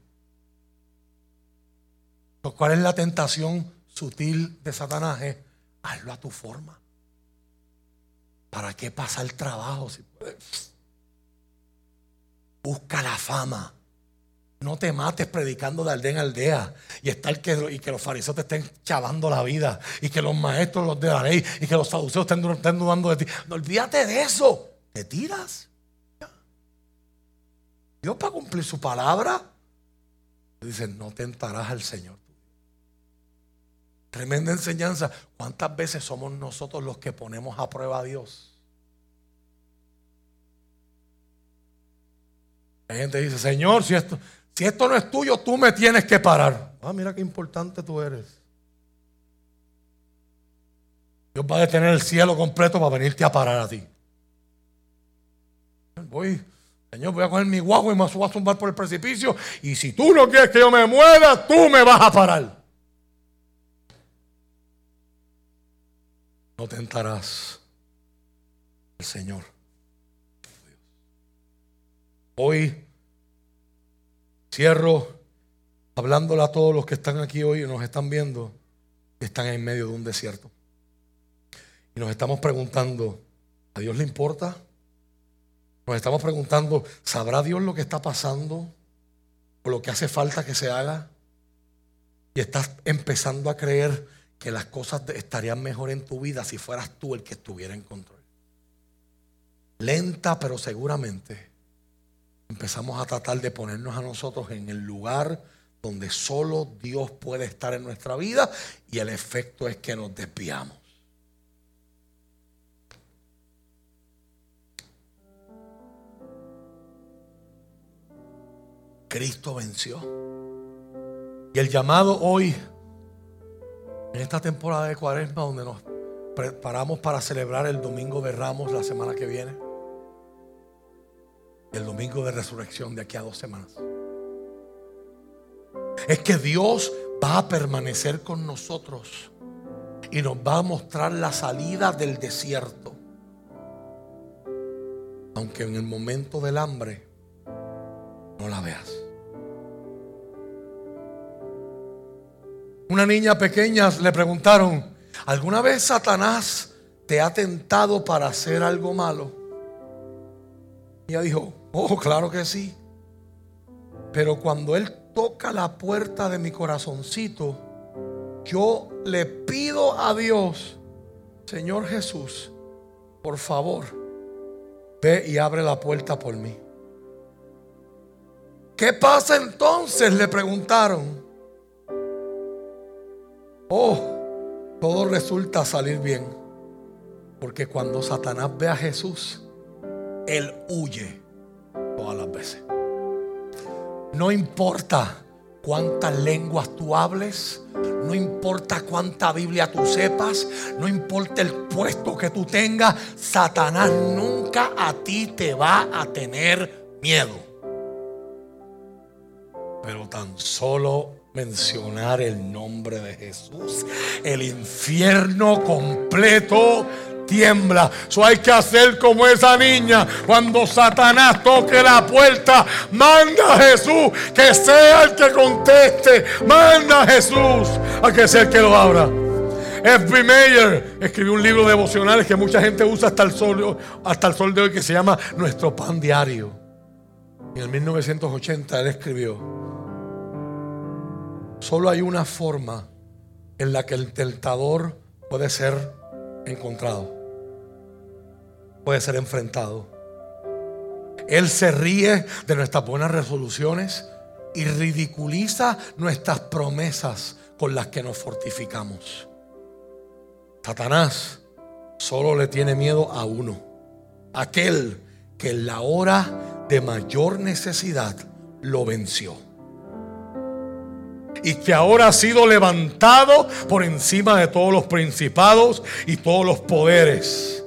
¿Cuál es la tentación sutil de Satanás? hazlo a tu forma. ¿Para qué pasa el trabajo? Busca la fama. No te mates predicando de aldea en aldea y, estar que, y que los fariseos te estén chavando la vida y que los maestros los de la ley y que los saduceos estén, dudando de ti. No olvídate de eso. Te tiras. Dios para cumplir su palabra dice, no tentarás al Señor. Tremenda enseñanza. ¿Cuántas veces somos nosotros los que ponemos a prueba a Dios? La gente dice, Señor, si esto, si esto no es tuyo, tú me tienes que parar. Ah, mira qué importante tú eres. Dios va a detener el cielo completo para venirte a parar a ti. Voy, Señor, voy a coger mi guagua y me subo a zumbar por el precipicio. Y si tú no quieres que yo me muera, tú me vas a parar. No tentarás al Señor. Hoy Cierro hablándole a todos los que están aquí hoy y nos están viendo, que están en medio de un desierto. Y nos estamos preguntando, ¿a Dios le importa? Nos estamos preguntando, ¿sabrá Dios lo que está pasando? ¿O lo que hace falta que se haga? Y estás empezando a creer que las cosas estarían mejor en tu vida si fueras tú el que estuviera en control. Lenta, pero seguramente empezamos a tratar de ponernos a nosotros en el lugar donde solo Dios puede estar en nuestra vida y el efecto es que nos desviamos. Cristo venció. Y el llamado hoy, en esta temporada de cuaresma, donde nos preparamos para celebrar el Domingo de Ramos la semana que viene, el domingo de resurrección de aquí a dos semanas. Es que Dios va a permanecer con nosotros y nos va a mostrar la salida del desierto. Aunque en el momento del hambre no la veas. Una niña pequeña le preguntaron, ¿alguna vez Satanás te ha tentado para hacer algo malo? Y ella dijo, oh, claro que sí. Pero cuando Él toca la puerta de mi corazoncito, yo le pido a Dios, Señor Jesús, por favor, ve y abre la puerta por mí. ¿Qué pasa entonces? Le preguntaron. Oh, todo resulta salir bien. Porque cuando Satanás ve a Jesús, él huye todas las veces. No importa cuántas lenguas tú hables, no importa cuánta Biblia tú sepas, no importa el puesto que tú tengas, Satanás nunca a ti te va a tener miedo. Pero tan solo mencionar el nombre de Jesús, el infierno completo tiembla. Eso hay que hacer como esa niña. Cuando Satanás toque la puerta, manda a Jesús que sea el que conteste. Manda a Jesús a que sea el que lo abra. F.B. Mayer escribió un libro devocional que mucha gente usa hasta el, sol, hasta el sol de hoy que se llama Nuestro Pan Diario. En el 1980 él escribió, solo hay una forma en la que el tentador puede ser encontrado puede ser enfrentado. Él se ríe de nuestras buenas resoluciones y ridiculiza nuestras promesas con las que nos fortificamos. Satanás solo le tiene miedo a uno. Aquel que en la hora de mayor necesidad lo venció. Y que ahora ha sido levantado por encima de todos los principados y todos los poderes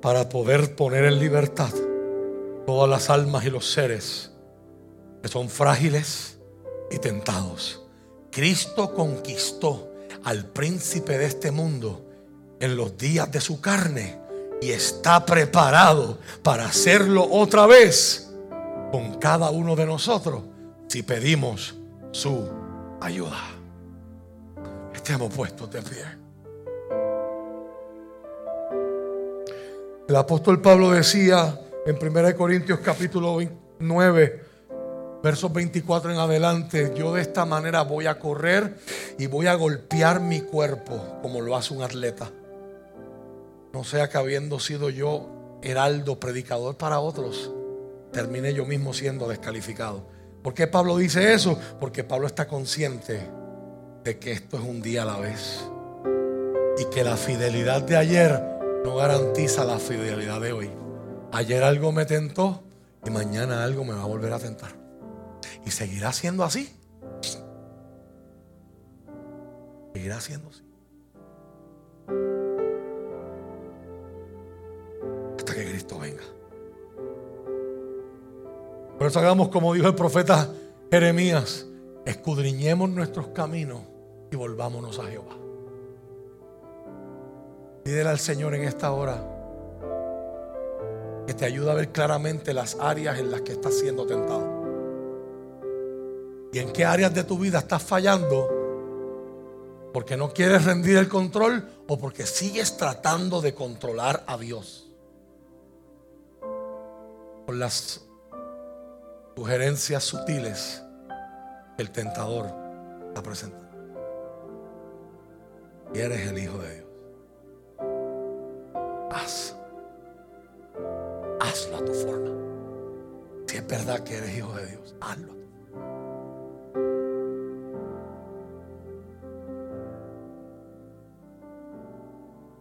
para poder poner en libertad todas las almas y los seres que son frágiles y tentados. Cristo conquistó al príncipe de este mundo en los días de su carne y está preparado para hacerlo otra vez con cada uno de nosotros si pedimos su ayuda. Estemos puestos de pie. El apóstol Pablo decía en 1 Corintios capítulo 9, versos 24 en adelante, yo de esta manera voy a correr y voy a golpear mi cuerpo como lo hace un atleta. No sea que habiendo sido yo heraldo, predicador para otros, termine yo mismo siendo descalificado. ¿Por qué Pablo dice eso? Porque Pablo está consciente de que esto es un día a la vez. Y que la fidelidad de ayer no garantiza la fidelidad de hoy. Ayer algo me tentó y mañana algo me va a volver a tentar. Y seguirá siendo así. Seguirá siendo así. Hasta que Cristo venga. Por eso hagamos como dijo el profeta Jeremías, escudriñemos nuestros caminos y volvámonos a Jehová. Pídele al Señor en esta hora que te ayude a ver claramente las áreas en las que estás siendo tentado. Y en qué áreas de tu vida estás fallando porque no quieres rendir el control o porque sigues tratando de controlar a Dios. Por las sugerencias sutiles el tentador está presentando. Y eres el Hijo de Dios. Haz. Hazlo a tu forma. Si es verdad que eres hijo de Dios, hazlo.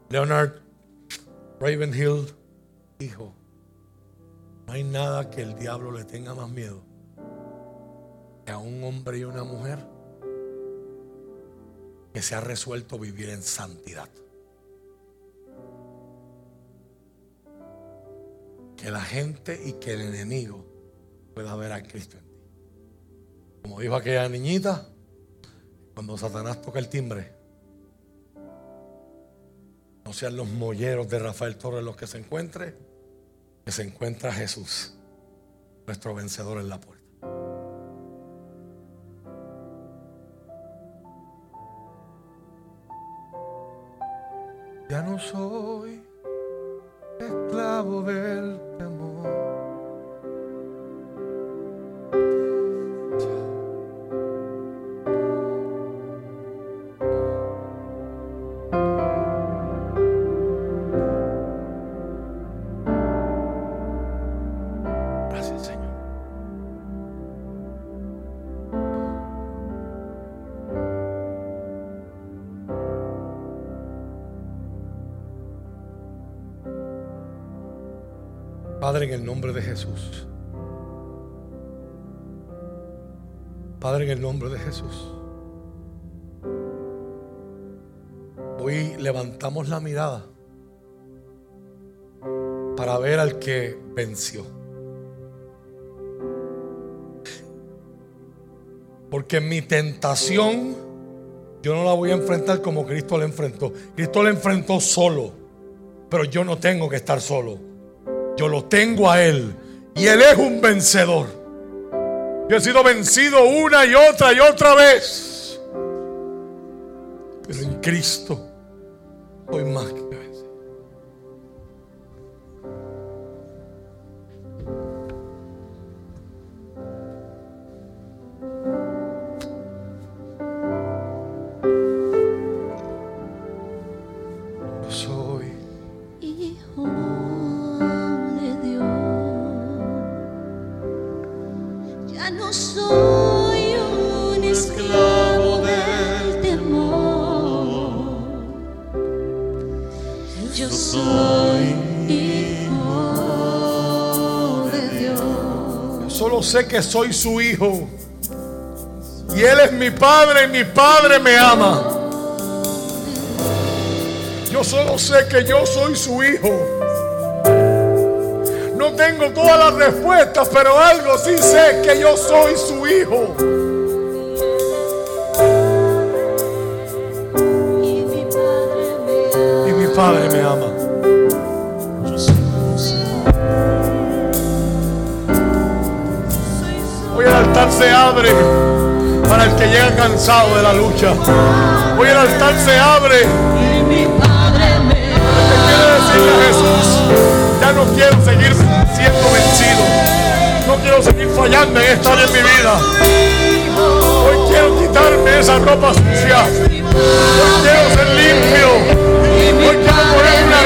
Leonard Ravenhill dijo, no hay nada que el diablo le tenga más miedo que a un hombre y una mujer que se ha resuelto vivir en santidad. Que la gente y que el enemigo pueda ver a Cristo en ti. Como dijo aquella niñita, cuando Satanás toca el timbre, no sean los molleros de Rafael Torres los que se encuentre que se encuentra Jesús, nuestro vencedor en la puerta. Ya no soy esclavo del nombre de Jesús. Padre, en el nombre de Jesús. Hoy levantamos la mirada para ver al que venció. Porque mi tentación yo no la voy a enfrentar como Cristo la enfrentó. Cristo la enfrentó solo, pero yo no tengo que estar solo. Yo lo tengo a Él. Y Él es un vencedor. Yo he sido vencido una y otra y otra vez. Pero en Cristo soy su hijo. Y Él es mi padre y mi padre me ama. Yo solo sé que yo soy su hijo. No tengo todas las respuestas, pero algo sí sé que yo soy su hijo. cansado de la lucha. Hoy el altar se abre. Jesús, ya no quiero seguir siendo vencido. No quiero seguir fallando en esta en mi vida. Hoy quiero quitarme esa ropa sucia. Hoy quiero ser limpio. Hoy quiero poner una